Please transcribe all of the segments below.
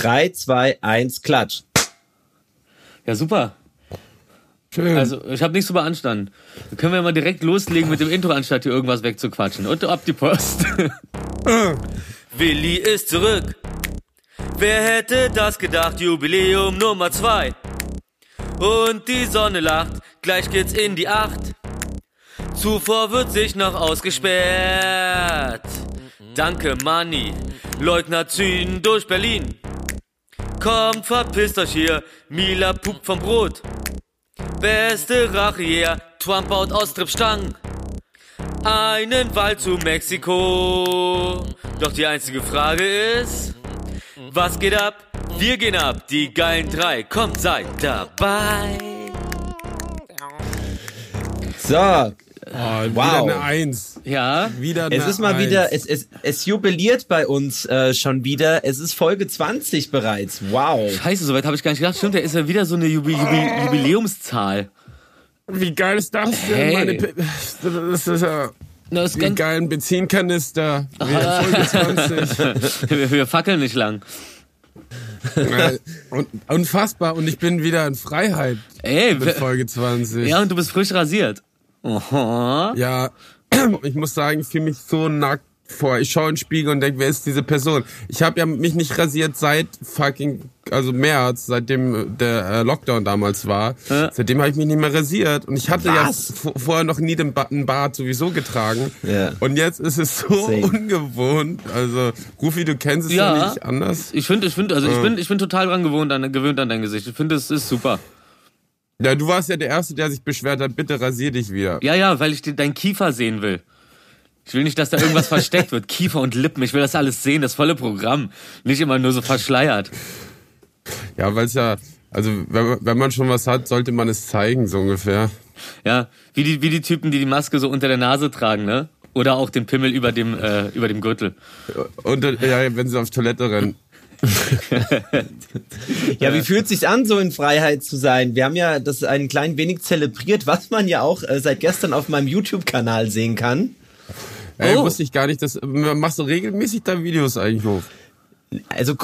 3, 2, 1, klatsch. Ja, super. Schön. Also, ich habe nichts zu beanstanden. Dann können wir mal direkt loslegen mit dem Intro, anstatt hier irgendwas wegzuquatschen. Und ab die Post. Willi ist zurück. Wer hätte das gedacht? Jubiläum Nummer 2. Und die Sonne lacht, gleich geht's in die Acht. Zuvor wird sich noch ausgesperrt. Danke, Money. Leugner ziehen durch Berlin. Kommt, verpisst euch hier. Mila pupt vom Brot. Beste Rache hier. Trump baut Austrippstangen. Einen Wald zu Mexiko. Doch die einzige Frage ist, was geht ab? Wir gehen ab. Die geilen drei. Kommt, seid dabei. So, Oh, wow. Wieder eine Eins. Ja. Wieder eine Es ist mal Eins. wieder, es, es, es jubiliert bei uns äh, schon wieder. Es ist Folge 20 bereits. Wow. Scheiße, soweit habe ich gar nicht gedacht. Stimmt, da ist ja wieder so eine Jubi Jubi Jubiläumszahl. Wie geil ist das denn? Hey. Meine, das ist ja... Das die geilen Benzinkanister. Folge 20. wir, wir fackeln nicht lang. Und, unfassbar. Und ich bin wieder in Freiheit. Ey, mit Folge 20. Ja, und du bist frisch rasiert. Aha. Ja, ich muss sagen, ich fühle mich so nackt vor. Ich schaue in den Spiegel und denke, wer ist diese Person? Ich habe ja mich nicht rasiert seit fucking, also März, seitdem der äh, Lockdown damals war. Ja. Seitdem habe ich mich nicht mehr rasiert. Und ich hatte Was? ja vorher noch nie den, ba Bart sowieso getragen. Ja. Und jetzt ist es so Same. ungewohnt. Also, Rufi, du kennst es ja, ja nicht anders. Ich finde, ich finde, also ich bin, ich bin total dran gewohnt an, gewöhnt an dein Gesicht. Ich finde, es ist super. Ja, du warst ja der Erste, der sich beschwert hat, bitte rasier dich wieder. Ja, ja, weil ich deinen Kiefer sehen will. Ich will nicht, dass da irgendwas versteckt wird. Kiefer und Lippen, ich will das alles sehen, das volle Programm. Nicht immer nur so verschleiert. Ja, weil es ja, also wenn, wenn man schon was hat, sollte man es zeigen, so ungefähr. Ja, wie die, wie die Typen, die die Maske so unter der Nase tragen, ne? Oder auch den Pimmel über dem, äh, über dem Gürtel. Und ja, wenn sie auf Toilette rennen. Ja, wie fühlt sich an, so in Freiheit zu sein? Wir haben ja das ein klein wenig zelebriert, was man ja auch äh, seit gestern auf meinem YouTube-Kanal sehen kann. Ey, oh. wusste ich gar nicht, dass machst du regelmäßig da Videos eigentlich hoch? Also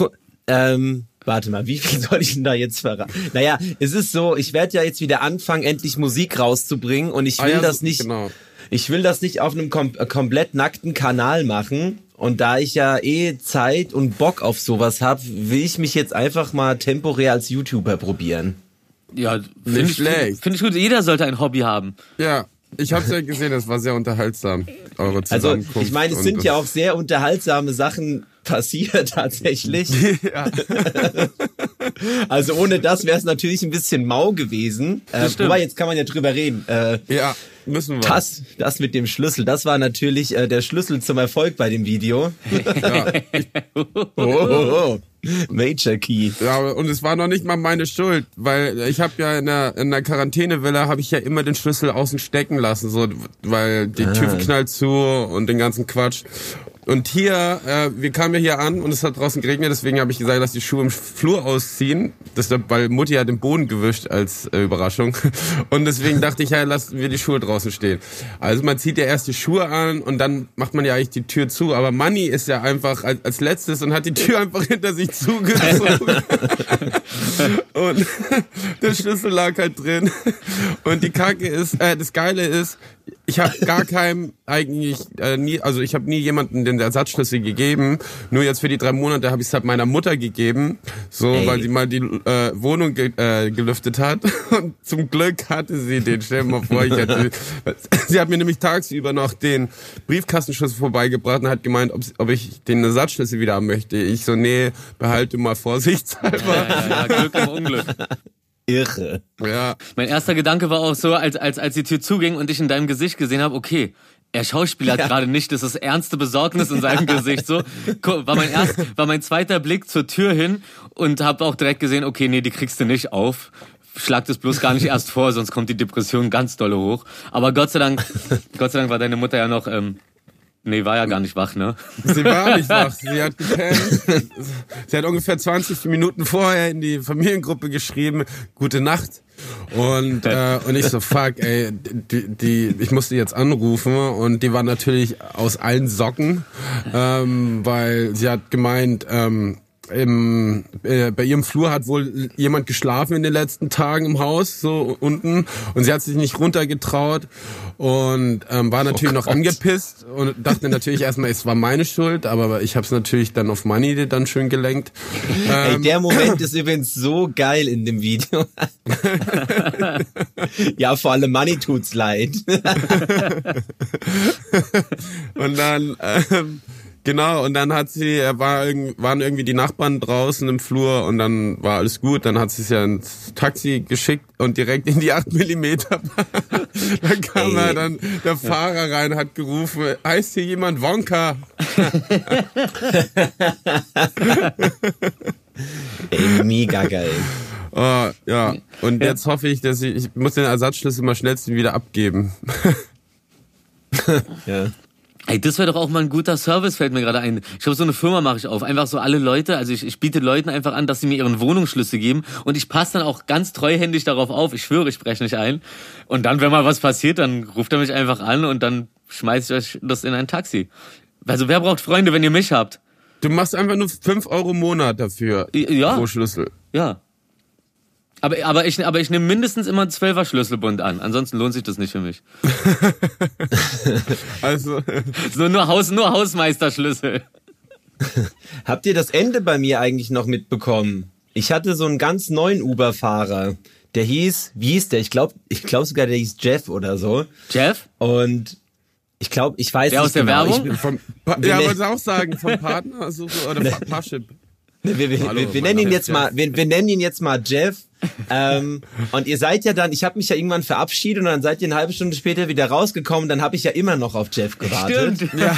ähm, warte mal, wie viel soll ich denn da jetzt verraten? Naja, es ist so, ich werde ja jetzt wieder anfangen, endlich Musik rauszubringen und ich ah will ah, ja, das nicht. Genau. Ich will das nicht auf einem kom äh, komplett nackten Kanal machen, und da ich ja eh Zeit und Bock auf sowas habe, will ich mich jetzt einfach mal temporär als YouTuber probieren. Ja, finde ich, find, find ich gut. Jeder sollte ein Hobby haben. Ja, ich habe es ja gesehen, das war sehr unterhaltsam. Eure also ich meine, es sind ja auch sehr unterhaltsame Sachen passiert tatsächlich. Ja. also ohne das wäre es natürlich ein bisschen mau gewesen. Äh, wobei jetzt kann man ja drüber reden. Äh, ja. Müssen wir. Das, das mit dem Schlüssel, das war natürlich äh, der Schlüssel zum Erfolg bei dem Video. ja. oh, oh, oh. Major Key. Ja, und es war noch nicht mal meine Schuld, weil ich habe ja in der, in der Quarantänevilla habe ich ja immer den Schlüssel außen stecken lassen, so, weil die ah. Tür knallt zu und den ganzen Quatsch. Und hier, äh, wir kamen ja hier an und es hat draußen geregnet, deswegen habe ich gesagt, lass die Schuhe im Flur ausziehen. Das, weil Mutti hat den Boden gewischt als äh, Überraschung. Und deswegen dachte ich, ja, lassen wir die Schuhe draußen stehen. Also man zieht ja erst die Schuhe an und dann macht man ja eigentlich die Tür zu. Aber Manny ist ja einfach als, als letztes und hat die Tür einfach hinter sich zugezogen. und der Schlüssel lag halt drin. Und die Kacke ist, äh, das Geile ist, ich habe gar keinem eigentlich äh, nie, also ich habe nie jemanden den Ersatzschlüssel gegeben. Nur jetzt für die drei Monate habe ich es halt meiner Mutter gegeben, so Ey. weil sie mal die äh, Wohnung ge äh, gelüftet hat. Und zum Glück hatte sie den. Stell dir mal vor, ich hätte, sie hat mir nämlich tagsüber noch den Briefkastenschlüssel vorbeigebracht und hat gemeint, ob, ob ich den Ersatzschlüssel wieder haben möchte. Ich so, nee, behalte mal vorsichtshalber. Ja, ja, ja, Glück im Unglück irre. Ja. Mein erster Gedanke war auch so, als, als, als die Tür zuging und ich in deinem Gesicht gesehen habe, okay, er schauspielert ja. gerade nicht, das ist ernste Besorgnis in seinem Gesicht. So war mein erst, war mein zweiter Blick zur Tür hin und habe auch direkt gesehen, okay, nee, die kriegst du nicht auf. Schlag das bloß gar nicht erst vor, sonst kommt die Depression ganz dolle hoch. Aber Gott sei Dank, Gott sei Dank war deine Mutter ja noch ähm, Nee, war ja gar nicht wach, ne? Sie war nicht wach. Sie hat gepennt. Sie hat ungefähr 20 Minuten vorher in die Familiengruppe geschrieben, gute Nacht. Und, äh, und ich so, fuck, ey, die, die, ich musste jetzt anrufen und die war natürlich aus allen Socken, ähm, weil sie hat gemeint, ähm, im, äh, bei ihrem Flur hat wohl jemand geschlafen in den letzten Tagen im Haus, so unten. Und sie hat sich nicht runtergetraut und ähm, war natürlich oh noch angepisst und dachte natürlich erstmal, es war meine Schuld, aber ich habe es natürlich dann auf Money dann schön gelenkt. Ey, ähm, der Moment ist übrigens so geil in dem Video. ja, vor allem Money tut's leid. und dann ähm, Genau, und dann hat sie, er war, waren irgendwie die Nachbarn draußen im Flur und dann war alles gut. Dann hat sie es ja ins Taxi geschickt und direkt in die 8 Millimeter. dann kam er dann, der Fahrer rein, hat gerufen, heißt hier jemand Wonka? Ey, mega geil. Oh, ja, und jetzt hoffe ich, dass ich, ich muss den Ersatzschlüssel mal schnellstens wieder abgeben. ja. Ey, das wäre doch auch mal ein guter Service, fällt mir gerade ein. Ich glaube, so eine Firma mache ich auf. Einfach so alle Leute, also ich, ich biete Leuten einfach an, dass sie mir ihren Wohnungsschlüssel geben und ich passe dann auch ganz treuhändig darauf auf. Ich schwöre, ich spreche nicht ein. Und dann, wenn mal was passiert, dann ruft er mich einfach an und dann schmeiße ich euch das in ein Taxi. Also wer braucht Freunde, wenn ihr mich habt? Du machst einfach nur fünf Euro im Monat dafür ja. pro Schlüssel. Ja. Aber, aber ich, aber ich nehme mindestens immer einen Zwölfer Schlüsselbund an. Ansonsten lohnt sich das nicht für mich. also. So nur Haus, nur Hausmeisterschlüssel. Habt ihr das Ende bei mir eigentlich noch mitbekommen? Ich hatte so einen ganz neuen Uber-Fahrer. Der hieß, wie hieß der? Ich glaube, ich glaube sogar, der hieß Jeff oder so. Jeff? Und ich glaube, ich weiß der nicht aus der genau. Werbung? Vom, ja, wollte ich auch sagen, vom Partner so, oder Parship. Wir, wir, Hallo, wir, nennen ihn jetzt Jeff. mal, wir, wir, nennen ihn jetzt mal Jeff. ähm, und ihr seid ja dann, ich habe mich ja irgendwann verabschiedet und dann seid ihr eine halbe Stunde später wieder rausgekommen. Dann habe ich ja immer noch auf Jeff gewartet. Stimmt. Ja.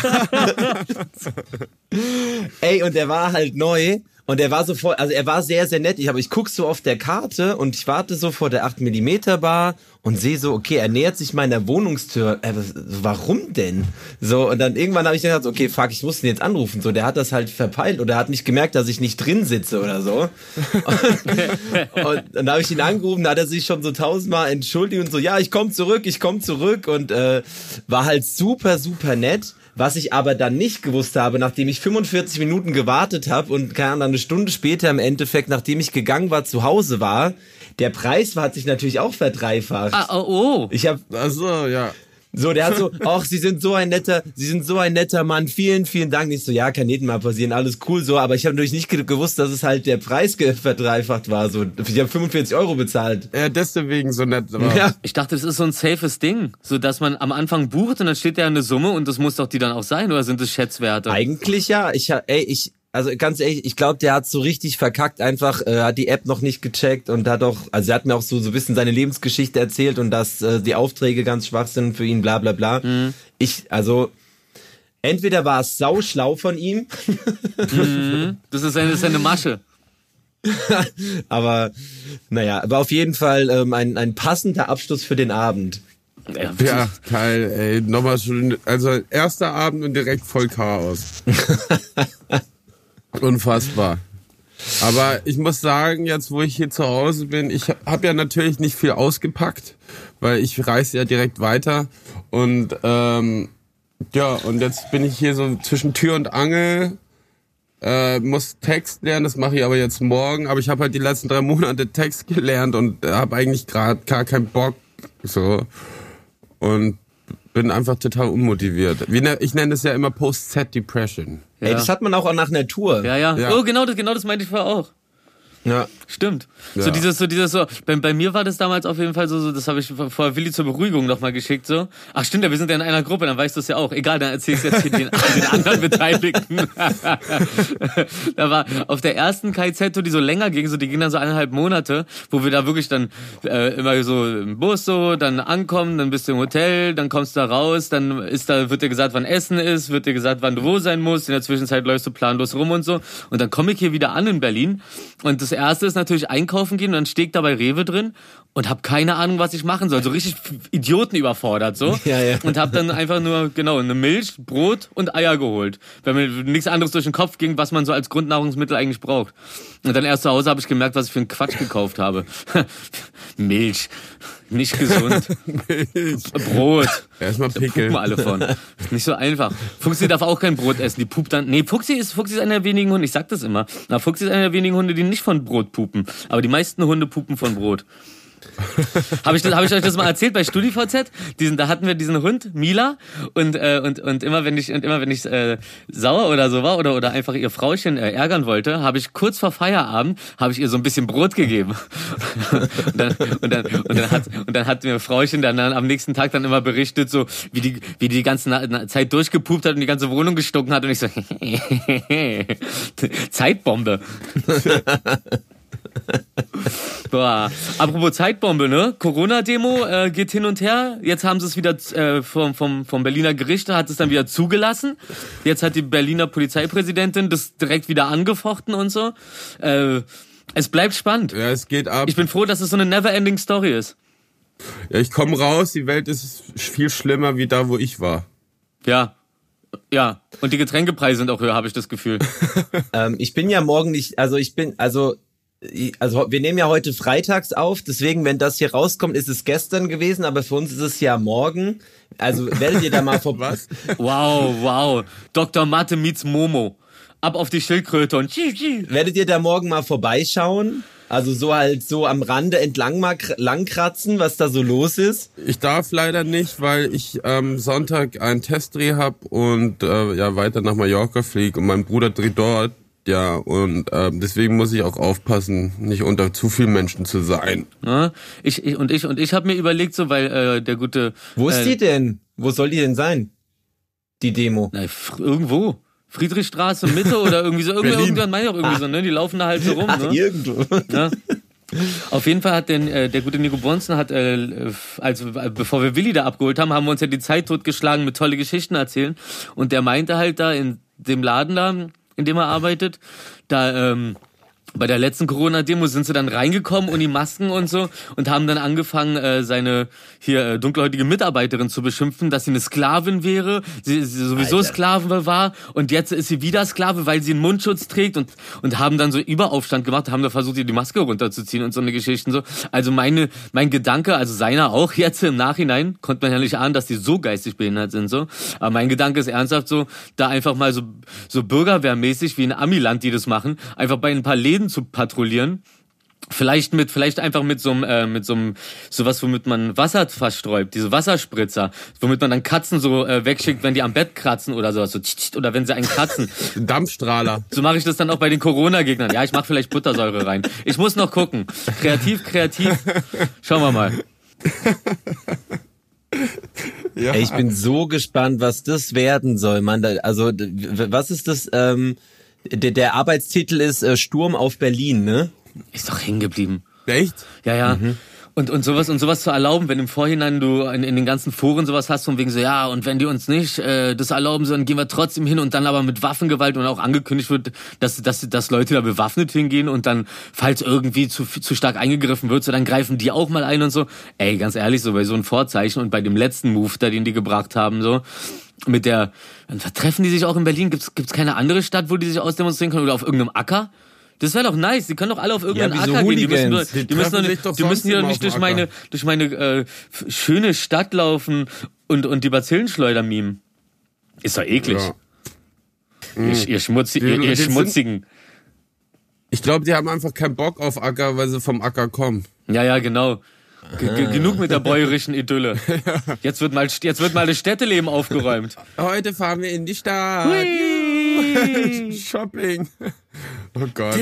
Ey, und er war halt neu. Und er war so voll, also er war sehr, sehr nett. Ich, aber ich guck so auf der Karte und ich warte so vor der 8 mm Bar und sehe so, okay, er nähert sich meiner Wohnungstür. Äh, warum denn? So, und dann irgendwann habe ich gedacht, okay, fuck, ich muss ihn jetzt anrufen. So, der hat das halt verpeilt oder hat nicht gemerkt, dass ich nicht drin sitze oder so. und, und dann habe ich ihn angerufen, da hat er sich schon so tausendmal entschuldigt und so, ja, ich komme zurück, ich komme zurück und äh, war halt super, super nett. Was ich aber dann nicht gewusst habe, nachdem ich 45 Minuten gewartet habe und keine Ahnung, eine Stunde später im Endeffekt, nachdem ich gegangen war, zu Hause war, der Preis hat sich natürlich auch verdreifacht. Ah, oh, oh. Ich habe also ja. So, der hat so, ach, Sie sind so ein netter, Sie sind so ein netter Mann, vielen, vielen Dank. Ich so, ja, kann jedem mal passieren, alles cool so, aber ich habe natürlich nicht gewusst, dass es halt der Preis verdreifacht war. So, ich habe 45 Euro bezahlt. Ja, deswegen so nett. Aber ja. Ich dachte, das ist so ein safes Ding, so dass man am Anfang bucht und dann steht da eine Summe und das muss doch die dann auch sein, oder sind das Schätzwerte? Eigentlich ja. Ich, ey, ich, also ganz ehrlich, ich glaube, der hat so richtig verkackt, einfach äh, hat die App noch nicht gecheckt und hat auch, also er hat mir auch so so ein bisschen seine Lebensgeschichte erzählt und dass äh, die Aufträge ganz schwach sind für ihn, bla bla bla. Mhm. Ich, also entweder war es sau schlau von ihm. Mhm. Das ist eine, das ist eine Masche. aber naja, aber auf jeden Fall ähm, ein, ein passender Abschluss für den Abend. Ja, geil, ey. Nochmal schon, also erster Abend und direkt voll Chaos. Unfassbar. Aber ich muss sagen, jetzt wo ich hier zu Hause bin, ich habe ja natürlich nicht viel ausgepackt, weil ich reise ja direkt weiter und ähm, ja und jetzt bin ich hier so zwischen Tür und Angel, äh, muss Text lernen, das mache ich aber jetzt morgen. Aber ich habe halt die letzten drei Monate Text gelernt und habe eigentlich gerade gar keinen Bock so und bin einfach total unmotiviert. Ne, ich nenne es ja immer Post-Set-Depression. Ja. Ey, das hat man auch nach einer Tour. Ja, ja. ja. Oh, genau das, genau das meinte ich vorher auch. Ja. Stimmt. Ja. So dieses, so dieses, so, bei, bei mir war das damals auf jeden Fall so, so das habe ich vor Willi zur Beruhigung nochmal geschickt, so. Ach stimmt, ja, wir sind ja in einer Gruppe, dann weißt du es ja auch. Egal, dann erzählst du jetzt hier den, den anderen Beteiligten. da war auf der ersten KZ, die so länger ging, so die ging dann so eineinhalb Monate, wo wir da wirklich dann äh, immer so im Bus so, dann ankommen, dann bist du im Hotel, dann kommst du da raus, dann ist da, wird dir gesagt, wann Essen ist, wird dir gesagt, wann du wo sein musst, in der Zwischenzeit läufst du planlos rum und so. Und dann komme ich hier wieder an in Berlin und das erste ist natürlich einkaufen gehen und dann stehe ich da bei Rewe drin und habe keine Ahnung, was ich machen soll. So richtig Idioten überfordert so. Ja, ja. Und habe dann einfach nur, genau, eine Milch, Brot und Eier geholt. Weil mir nichts anderes durch den Kopf ging, was man so als Grundnahrungsmittel eigentlich braucht. Und dann erst zu Hause habe ich gemerkt, was ich für einen Quatsch gekauft habe. Milch. Nicht gesund. Brot. Erstmal Pickel. Da alle von. Nicht so einfach. Fuchsi darf auch kein Brot essen. Die pupt dann. Nee, Fuchsi ist, Fuchsi ist einer der wenigen Hunde, ich sag das immer. Na, Fuchsi ist einer der wenigen Hunde, die nicht von Brot pupen. Aber die meisten Hunde pupen von Brot. habe ich, hab ich euch das mal erzählt bei StudiVZ? Diesen, da hatten wir diesen Hund, Mila, und, äh, und, und immer wenn ich, und immer wenn ich äh, sauer oder so war oder, oder einfach ihr Frauchen äh, ärgern wollte, habe ich kurz vor Feierabend, habe ich ihr so ein bisschen Brot gegeben. und, dann, und, dann, und, dann hat, und dann hat mir Frauchen dann, dann am nächsten Tag dann immer berichtet, so wie die, wie die, ganze Zeit durchgepupt hat und die ganze Wohnung gestunken hat und ich so, Zeitbombe. Boah. Apropos Zeitbombe, ne? Corona-Demo äh, geht hin und her. Jetzt haben sie es wieder äh, vom, vom, vom Berliner Gericht, hat es dann wieder zugelassen. Jetzt hat die Berliner Polizeipräsidentin das direkt wieder angefochten und so. Äh, es bleibt spannend. Ja, es geht ab. Ich bin froh, dass es so eine never-ending Story ist. Ja, ich komme raus, die Welt ist viel schlimmer wie da, wo ich war. Ja, ja, und die Getränkepreise sind auch höher, habe ich das Gefühl. ähm, ich bin ja morgen nicht, also ich bin, also also wir nehmen ja heute freitags auf, deswegen, wenn das hier rauskommt, ist es gestern gewesen, aber für uns ist es ja morgen. Also werdet ihr da mal vorbei. wow, wow. Dr. Mathe meets Momo. Ab auf die Schildkröte und Werdet ihr da morgen mal vorbeischauen? Also so halt so am Rande entlang mal langkratzen, was da so los ist? Ich darf leider nicht, weil ich ähm, Sonntag einen Testdreh hab und äh, ja weiter nach Mallorca fliege und mein Bruder dreht dort ja, und äh, deswegen muss ich auch aufpassen, nicht unter zu vielen Menschen zu sein. Ja, ich, ich und ich und ich habe mir überlegt, so weil äh, der gute. Wo ist äh, die denn? Wo soll die denn sein? Die Demo? Na, irgendwo. Friedrichstraße Mitte oder irgendwie so. Irgendwer, irgendwann meine ich auch irgendwie ah. so, ne? Die laufen da halt so rum. Ne? Irgendwo. Ja. Auf jeden Fall hat denn äh, der gute Nico Bonzen hat, äh, als bevor wir Willi da abgeholt haben, haben wir uns ja die Zeit totgeschlagen mit tolle Geschichten erzählen. Und der meinte halt da in dem Laden da, in dem er arbeitet. Da ähm, bei der letzten Corona-Demo sind sie dann reingekommen und die Masken und so und haben dann angefangen, äh, seine hier äh, dunkelhäutige Mitarbeiterin zu beschimpfen, dass sie eine Sklavin wäre, sie, sie sowieso Alter. Sklave war und jetzt ist sie wieder Sklave, weil sie einen Mundschutz trägt und und haben dann so Überaufstand gemacht, haben da versucht, ihr die Maske runterzuziehen und so eine Geschichten so. Also meine mein Gedanke, also seiner auch jetzt im Nachhinein, konnte man ja nicht ahnen, dass die so geistig behindert sind so. Aber mein Gedanke ist ernsthaft so, da einfach mal so so bürgerwehrmäßig wie in Amiland die das machen, einfach bei ein paar Läden zu patrouillieren. Vielleicht mit, vielleicht einfach mit so einem, äh, mit so einem, sowas, womit man Wasser versträubt, diese Wasserspritzer, womit man dann Katzen so äh, wegschickt, wenn die am Bett kratzen oder sowas, so, oder wenn sie einen kratzen. Dampfstrahler. So mache ich das dann auch bei den Corona-Gegnern. Ja, ich mache vielleicht Buttersäure rein. Ich muss noch gucken. Kreativ, kreativ. Schauen wir mal. Ja. Ey, ich bin so gespannt, was das werden soll, Mann. Also, was ist das? Ähm der, der Arbeitstitel ist äh, Sturm auf Berlin, ne? Ist doch hängen geblieben. Echt? Ja, ja. Mhm. Und, und sowas und sowas zu erlauben, wenn im Vorhinein du in, in den ganzen Foren sowas hast, von wegen so, ja, und wenn die uns nicht äh, das erlauben, sollen, gehen wir trotzdem hin und dann aber mit Waffengewalt und auch angekündigt wird, dass, dass, dass Leute da bewaffnet hingehen und dann, falls irgendwie zu, zu stark eingegriffen wird, so dann greifen die auch mal ein und so. Ey, ganz ehrlich, so bei so einem Vorzeichen und bei dem letzten Move, da den die gebracht haben, so, mit der, treffen die sich auch in Berlin? Gibt's gibt's keine andere Stadt, wo die sich ausdemonstrieren können oder auf irgendeinem Acker? Das wäre doch nice. Die können doch alle auf irgendeinen ja, Acker gehen. Die müssen, nur, die, die müssen, doch nicht, die müssen hier doch nicht durch meine, durch meine äh, schöne Stadt laufen und, und die Bazillen schleudern mimen. Ist doch eklig. Ja. Ihr, ihr, Schmutzi, ihr, ihr Schmutzigen. Ich glaube, die haben einfach keinen Bock auf Acker, weil sie vom Acker kommen. Ja, ja, genau. G genug mit der bäuerischen Idylle. Jetzt wird mal, jetzt wird mal das Städteleben aufgeräumt. Heute fahren wir in die Stadt. Shopping. Oh Gott.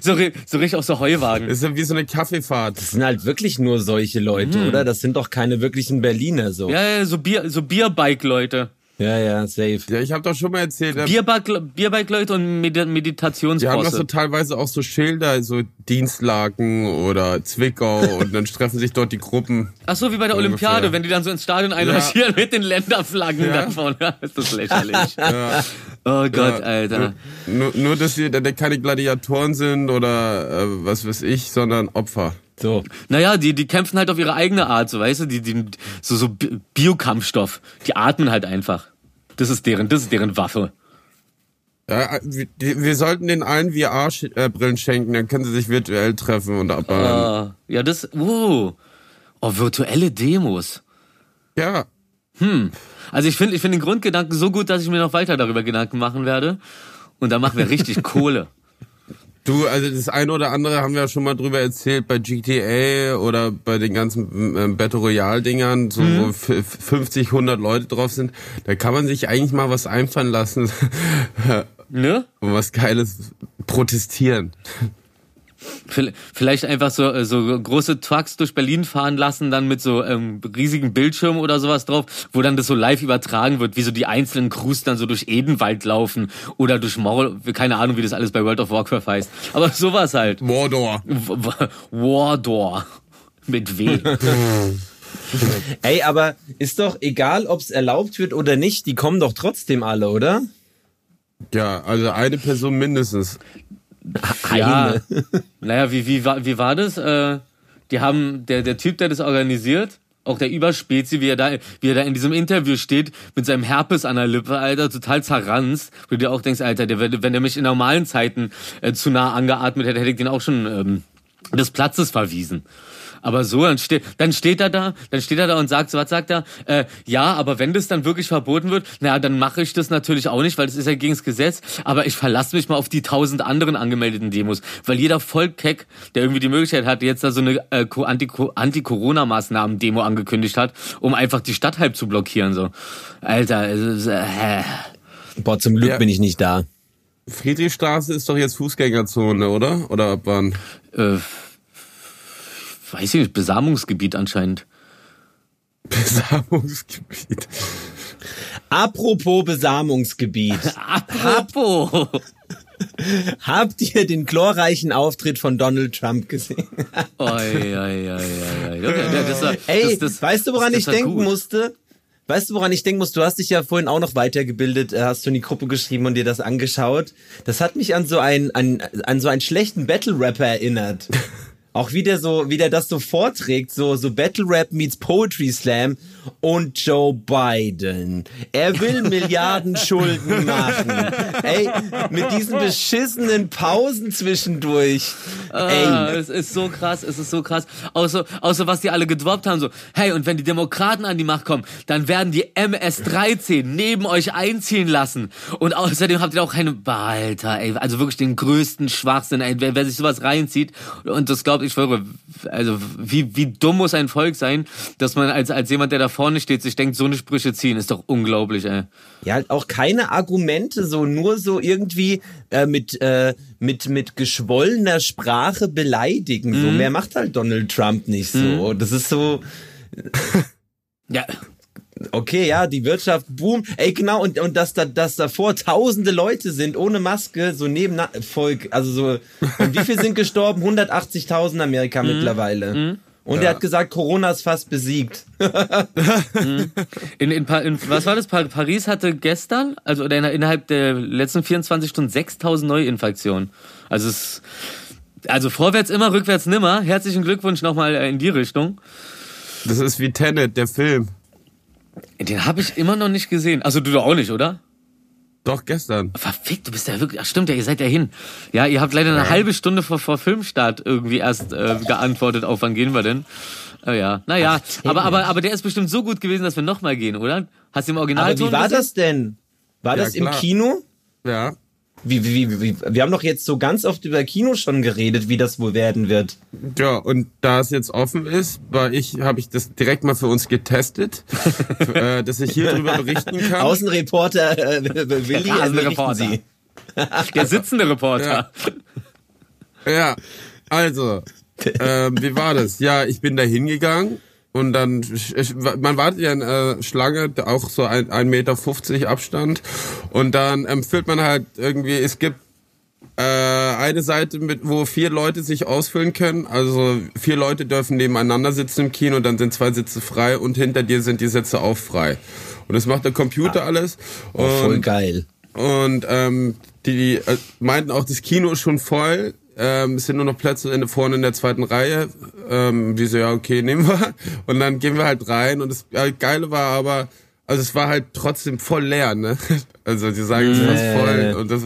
So, so richtig auf so Heuwagen. Das ist ja wie so eine Kaffeefahrt. Das sind halt wirklich nur solche Leute, hm. oder? Das sind doch keine wirklichen Berliner so. Ja, ja so Bier, so Bierbike-Leute. Ja, ja, safe. Ja, ich habe doch schon mal erzählt. Bierbike-Leute und Meditationsbosse. Die haben doch so teilweise auch so Schilder, so Dienstlaken oder Zwickau und dann treffen sich dort die Gruppen. Ach so, wie bei der ungefähr. Olympiade, wenn die dann so ins Stadion einmarschieren ja. mit den Länderflaggen ja. davon. ist das lächerlich. ja. Oh Gott, ja. Alter. Nur, nur, dass sie keine Gladiatoren sind oder äh, was weiß ich, sondern Opfer. So. Naja, die, die kämpfen halt auf ihre eigene Art, so weißt du, die, die, so, so Biokampfstoff. Die atmen halt einfach. Das ist deren, das ist deren Waffe. Ja, wir, wir sollten den allen VR-Brillen schenken, dann können sie sich virtuell treffen und abballern. Uh, ja, das, uh, oh, virtuelle Demos. Ja. Hm. Also ich finde ich finde den Grundgedanken so gut, dass ich mir noch weiter darüber Gedanken machen werde. Und dann machen wir richtig Kohle. Du, also das eine oder andere haben wir ja schon mal drüber erzählt bei GTA oder bei den ganzen äh, Battle Royale Dingern, so mhm. wo 50, 100 Leute drauf sind. Da kann man sich eigentlich mal was einfallen lassen. ne? Und was Geiles protestieren. Vielleicht einfach so, äh, so große Trucks durch Berlin fahren lassen, dann mit so ähm, riesigen Bildschirmen oder sowas drauf, wo dann das so live übertragen wird, wie so die einzelnen Crews dann so durch Edenwald laufen oder durch Mor keine Ahnung, wie das alles bei World of Warcraft heißt. Aber sowas halt. Mordor. Mordor. Mit W. Ey, aber ist doch egal, ob es erlaubt wird oder nicht, die kommen doch trotzdem alle, oder? Ja, also eine Person mindestens. Ja, naja, wie, wie, war, wie war das? Äh, die haben, der, der Typ, der das organisiert, auch der Überspezi, wie er da, wie er da in diesem Interview steht, mit seinem Herpes an der Lippe, Alter, total zerranzt, wo du dir auch denkst, Alter, der, wenn der mich in normalen Zeiten äh, zu nah angeatmet hätte, hätte ich den auch schon ähm, des Platzes verwiesen. Aber so, dann steht, dann steht er da, dann steht er da und sagt, so, was sagt er? Äh, ja, aber wenn das dann wirklich verboten wird, naja, dann mache ich das natürlich auch nicht, weil das ist ja gegen das Gesetz. Aber ich verlasse mich mal auf die tausend anderen angemeldeten Demos, weil jeder Vollkeck, der irgendwie die Möglichkeit hat, jetzt da so eine äh, Anti-Corona-Maßnahmen-Demo angekündigt hat, um einfach die Stadt halb zu blockieren. So, Alter, äh, boah, zum Glück ja. bin ich nicht da. Friedrichstraße ist doch jetzt Fußgängerzone, oder? Oder ab wann? Äh, weiß ich nicht, Besamungsgebiet anscheinend. Besamungsgebiet. Apropos Besamungsgebiet. Apropos. Habt ihr den glorreichen Auftritt von Donald Trump gesehen? oi, oi, oi, oi. Ey, das, das, weißt du, woran ich denken gut. musste? Weißt du, woran ich denken muss? Du hast dich ja vorhin auch noch weitergebildet, äh, hast du in die Gruppe geschrieben und dir das angeschaut. Das hat mich an so einen, an, an so einen schlechten Battle-Rapper erinnert. Auch wie der so, wie der das so vorträgt, so, so Battle Rap meets Poetry Slam und Joe Biden. Er will Milliarden Schulden machen. Ey, mit diesen beschissenen Pausen zwischendurch. Ah, Ey. Es ist so krass, es ist so krass. Außer, außer was die alle gedroppt haben, so, hey, und wenn die Demokraten an die Macht kommen, dann werden die MS-13 neben euch einziehen lassen. Und außerdem habt ihr auch keine, Alter, ey, also wirklich den größten Schwachsinn, ey, wer, wer sich sowas reinzieht und das glaubt, ich schwöre, also wie, wie dumm muss ein Volk sein, dass man als, als jemand, der da vorne steht, sich denkt, so eine Sprüche ziehen, ist doch unglaublich, ey. Ja, halt auch keine Argumente, so nur so irgendwie äh, mit, äh, mit, mit geschwollener Sprache beleidigen. Mhm. So mehr macht halt Donald Trump nicht so. Mhm. Das ist so. ja, okay, ja, die Wirtschaft boom. Ey, genau, und, und dass da, dass davor tausende Leute sind ohne Maske, so neben Volk, also so, und wie viel sind gestorben? 180.000 Amerika mhm. mittlerweile. Mhm. Und ja. er hat gesagt, Corona ist fast besiegt. Mhm. in, in, in, was war das? Paris hatte gestern, also oder innerhalb der letzten 24 Stunden 6000 Neuinfektionen. Also es, also vorwärts immer, rückwärts nimmer. Herzlichen Glückwunsch nochmal in die Richtung. Das ist wie Tenet, der Film. Den habe ich immer noch nicht gesehen. Also du doch auch nicht, oder? Doch, gestern. Verfickt, du bist ja wirklich. Ach stimmt ja, ihr seid ja hin. Ja, ihr habt leider eine ja. halbe Stunde vor, vor Filmstart irgendwie erst äh, geantwortet auf wann gehen wir denn. Äh, ja, naja, aber, aber, aber der ist bestimmt so gut gewesen, dass wir nochmal gehen, oder? Hast du im Original Aber wie war das denn? War ja, das klar. im Kino? Ja. Wie, wie, wie, wie, wir haben doch jetzt so ganz oft über Kino schon geredet, wie das wohl werden wird. Ja, und da es jetzt offen ist, weil ich habe ich das direkt mal für uns getestet, äh, dass ich hier drüber berichten kann. Außenreporter äh, Willi, Der Reporter. Sie. Der sitzende Reporter. Ja, ja also, äh, wie war das? Ja, ich bin da hingegangen und dann, ich, man wartet ja in der Schlange, auch so ein, ein Meter fünfzig Abstand. Und dann empfiehlt man halt irgendwie, es gibt äh, eine Seite, mit, wo vier Leute sich ausfüllen können. Also vier Leute dürfen nebeneinander sitzen im Kino, dann sind zwei Sitze frei und hinter dir sind die Sitze auch frei. Und das macht der Computer ah. alles. Oh, voll geil. Und ähm, die, die äh, meinten auch, das Kino ist schon voll ähm, es sind nur noch Plätze in, vorne in der zweiten Reihe. Ähm, wie so, ja, okay, nehmen wir. Und dann gehen wir halt rein. Und das ja, Geile war aber, also es war halt trotzdem voll leer, ne? Also die sagen, es ist fast voll und das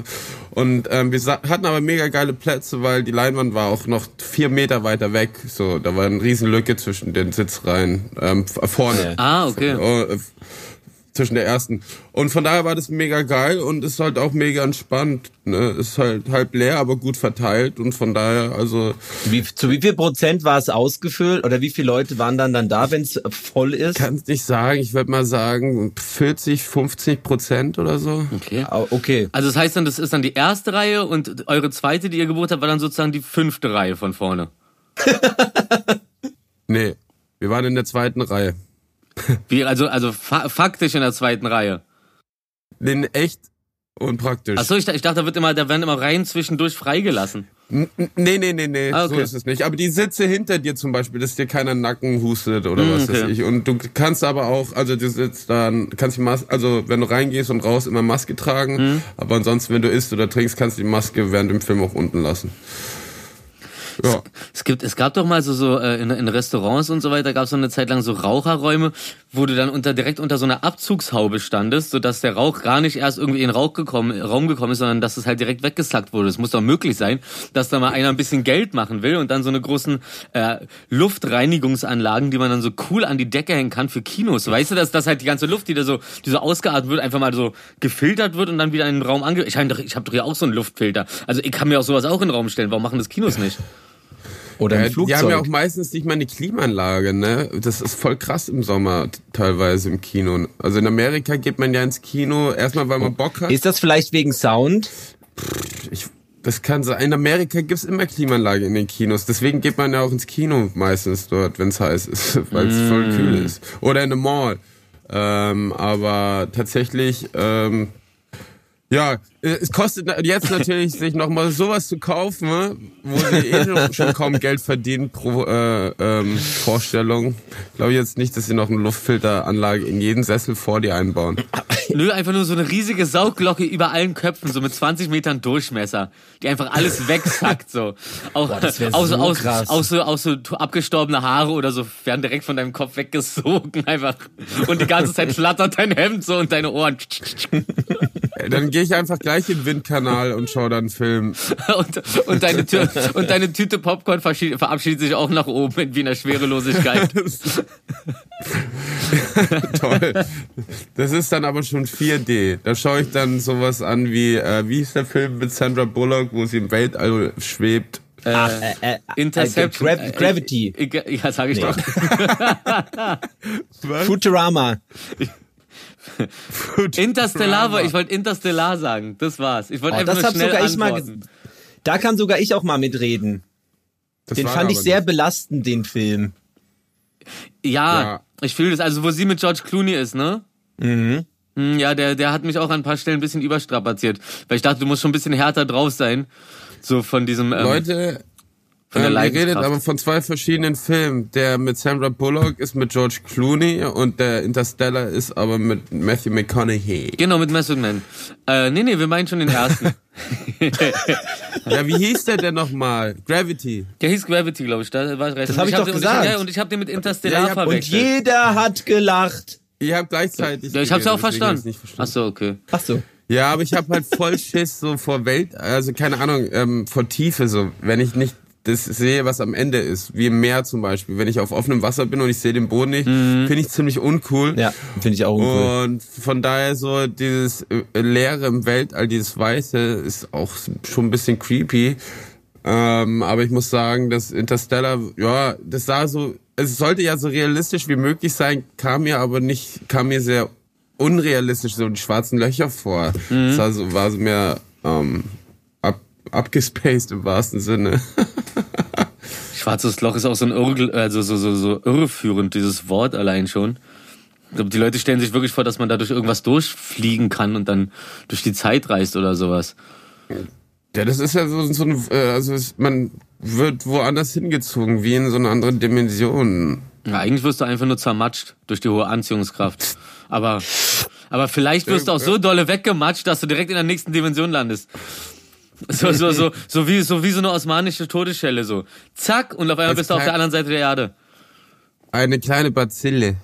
und ähm, wir hatten aber mega geile Plätze, weil die Leinwand war auch noch vier Meter weiter weg. So, da war eine riesen Lücke zwischen den Sitzreihen ähm, vorne. Ah, okay. Äh, zwischen der ersten. Und von daher war das mega geil und ist halt auch mega entspannt. Ne? Ist halt halb leer, aber gut verteilt und von daher, also. Wie, zu wie viel Prozent war es ausgefüllt oder wie viele Leute waren dann dann da, wenn es voll ist? Kann nicht sagen. Ich würde mal sagen 40, 50 Prozent oder so. Okay. okay. Also das heißt dann, das ist dann die erste Reihe und eure zweite, die ihr gebucht habt, war dann sozusagen die fünfte Reihe von vorne. nee, wir waren in der zweiten Reihe. Wie, also, also fa faktisch in der zweiten Reihe. In echt und praktisch. Achso, ich, ich dachte, da wird immer, da werden immer Reihen zwischendurch freigelassen. nee, nee, nee, nee, ah, okay. so ist es nicht. Aber die Sitze hinter dir zum Beispiel, dass dir keiner Nacken hustet oder mm, was okay. weiß ich. Und du kannst aber auch, also du sitzt dann, kannst die Maske, also wenn du reingehst und raus immer Maske tragen. Mm. Aber ansonsten, wenn du isst oder trinkst, kannst du die Maske während dem Film auch unten lassen. Ja. Es, gibt, es gab doch mal so, so äh, in, in Restaurants und so weiter, gab es so eine Zeit lang so Raucherräume, wo du dann unter direkt unter so einer Abzugshaube standest, sodass der Rauch gar nicht erst irgendwie in den Rauch gekommen, Raum gekommen ist, sondern dass es halt direkt weggesackt wurde. Es muss doch möglich sein, dass da mal einer ein bisschen Geld machen will und dann so eine großen äh, Luftreinigungsanlagen, die man dann so cool an die Decke hängen kann für Kinos. Weißt du, dass, dass halt die ganze Luft, die da so, die so ausgeatmet wird, einfach mal so gefiltert wird und dann wieder in den Raum ange... Ich habe doch, ich hab doch hier auch so einen Luftfilter. Also ich kann mir auch sowas auch in den Raum stellen. Warum machen das Kinos nicht? Oder ein Flugzeug. Die haben ja auch meistens nicht mal eine Klimaanlage, ne? Das ist voll krass im Sommer teilweise im Kino. Also in Amerika geht man ja ins Kino erstmal, weil man Bock hat. Ist das vielleicht wegen Sound? Ich, das kann sein. In Amerika gibt's immer Klimaanlage in den Kinos. Deswegen geht man ja auch ins Kino meistens dort, wenn's heiß ist, weil es mm. voll kühl ist. Oder in der Mall. Ähm, aber tatsächlich ähm, ja, äh, es kostet jetzt natürlich sich nochmal sowas zu kaufen, ne, wo sie eh schon kaum Geld verdienen pro äh, ähm, Vorstellung. Glaube ich jetzt nicht, dass sie noch eine Luftfilteranlage in jeden Sessel vor dir einbauen. Nö, einfach nur so eine riesige Saugglocke über allen Köpfen, so mit 20 Metern Durchmesser, die einfach alles wegsackt, so. Auch, Boah, das auch, so, aus, auch, so, auch so abgestorbene Haare oder so werden direkt von deinem Kopf weggesogen, einfach. Und die ganze Zeit flattert dein Hemd so und deine Ohren. Dann gehe ich einfach gleich in den Windkanal und schaue dann einen Film. und, und, deine, Tü und deine Tüte Popcorn verabschiedet sich auch nach oben in Wiener Schwerelosigkeit. Toll. Das ist dann aber schon 4D. Da schaue ich dann sowas an wie, äh, wie ist der Film mit Sandra Bullock, wo sie im Weltall schwebt? Äh, Ach, äh, äh, Interception. Äh, Gra Gravity. ja, sag ich nee. doch. Futurama. Interstellar, ich wollte Interstellar sagen. Das war's. Ich wollte oh, einfach das nur schnell sogar antworten. Ich mal, da kann sogar ich auch mal mitreden. Das den fand ich sehr nicht. belastend, den Film. Ja, ja. ich fühle das. Also, wo sie mit George Clooney ist, ne? Mhm. Hm, ja, der, der hat mich auch an ein paar Stellen ein bisschen überstrapaziert. Weil ich dachte, du musst schon ein bisschen härter drauf sein. So von diesem. Ähm, Leute, von der ähm, ihr redet aber von zwei verschiedenen Filmen. Der mit Sandra Bullock ist mit George Clooney und der Interstellar ist aber mit Matthew McConaughey. Genau, mit Matthew McConaughey. Äh, nee, nee, wir meinen schon den ersten. ja, wie hieß der denn nochmal? Gravity. Der hieß Gravity, glaube ich. Da war ich recht. Das habe ich, ich doch gesagt. Und ich, ja, und ich habe den mit Interstellar ja, verwechselt. Und jeder hat gelacht. Ihr habt gleichzeitig. Ja, ich habe es auch verstanden. Ach so, okay. Ach so. Ja, aber ich habe halt voll Schiss so vor Welt, also keine Ahnung, ähm, vor Tiefe so. Wenn ich nicht das sehe, was am Ende ist. Wie im Meer zum Beispiel. Wenn ich auf offenem Wasser bin und ich sehe den Boden nicht, mhm. finde ich ziemlich uncool. Ja, finde ich auch uncool. Und von daher so dieses äh, Leere im Weltall, dieses Weiße, ist auch schon ein bisschen creepy. Ähm, aber ich muss sagen, das Interstellar, ja, das sah so, es sollte ja so realistisch wie möglich sein, kam mir aber nicht, kam mir sehr unrealistisch so die schwarzen Löcher vor. Mhm. Das war so, war so mehr ähm, abgespaced im wahrsten Sinne. Schwarzes Loch ist auch so ein Irre, also so, so, so irreführend, dieses Wort allein schon. Ich glaube, die Leute stellen sich wirklich vor, dass man da durch irgendwas durchfliegen kann und dann durch die Zeit reist oder sowas. Ja, das ist ja so, so ein, äh, also es, man wird woanders hingezogen, wie in so eine andere Dimension. Ja, eigentlich wirst du einfach nur zermatscht durch die hohe Anziehungskraft. Aber, aber vielleicht wirst du auch so dolle weggematscht, dass du direkt in der nächsten Dimension landest. So, so, so, so wie, so wie so eine osmanische Todesschelle, so. Zack, und auf einmal bist du auf der anderen Seite der Erde. Eine kleine Bazille.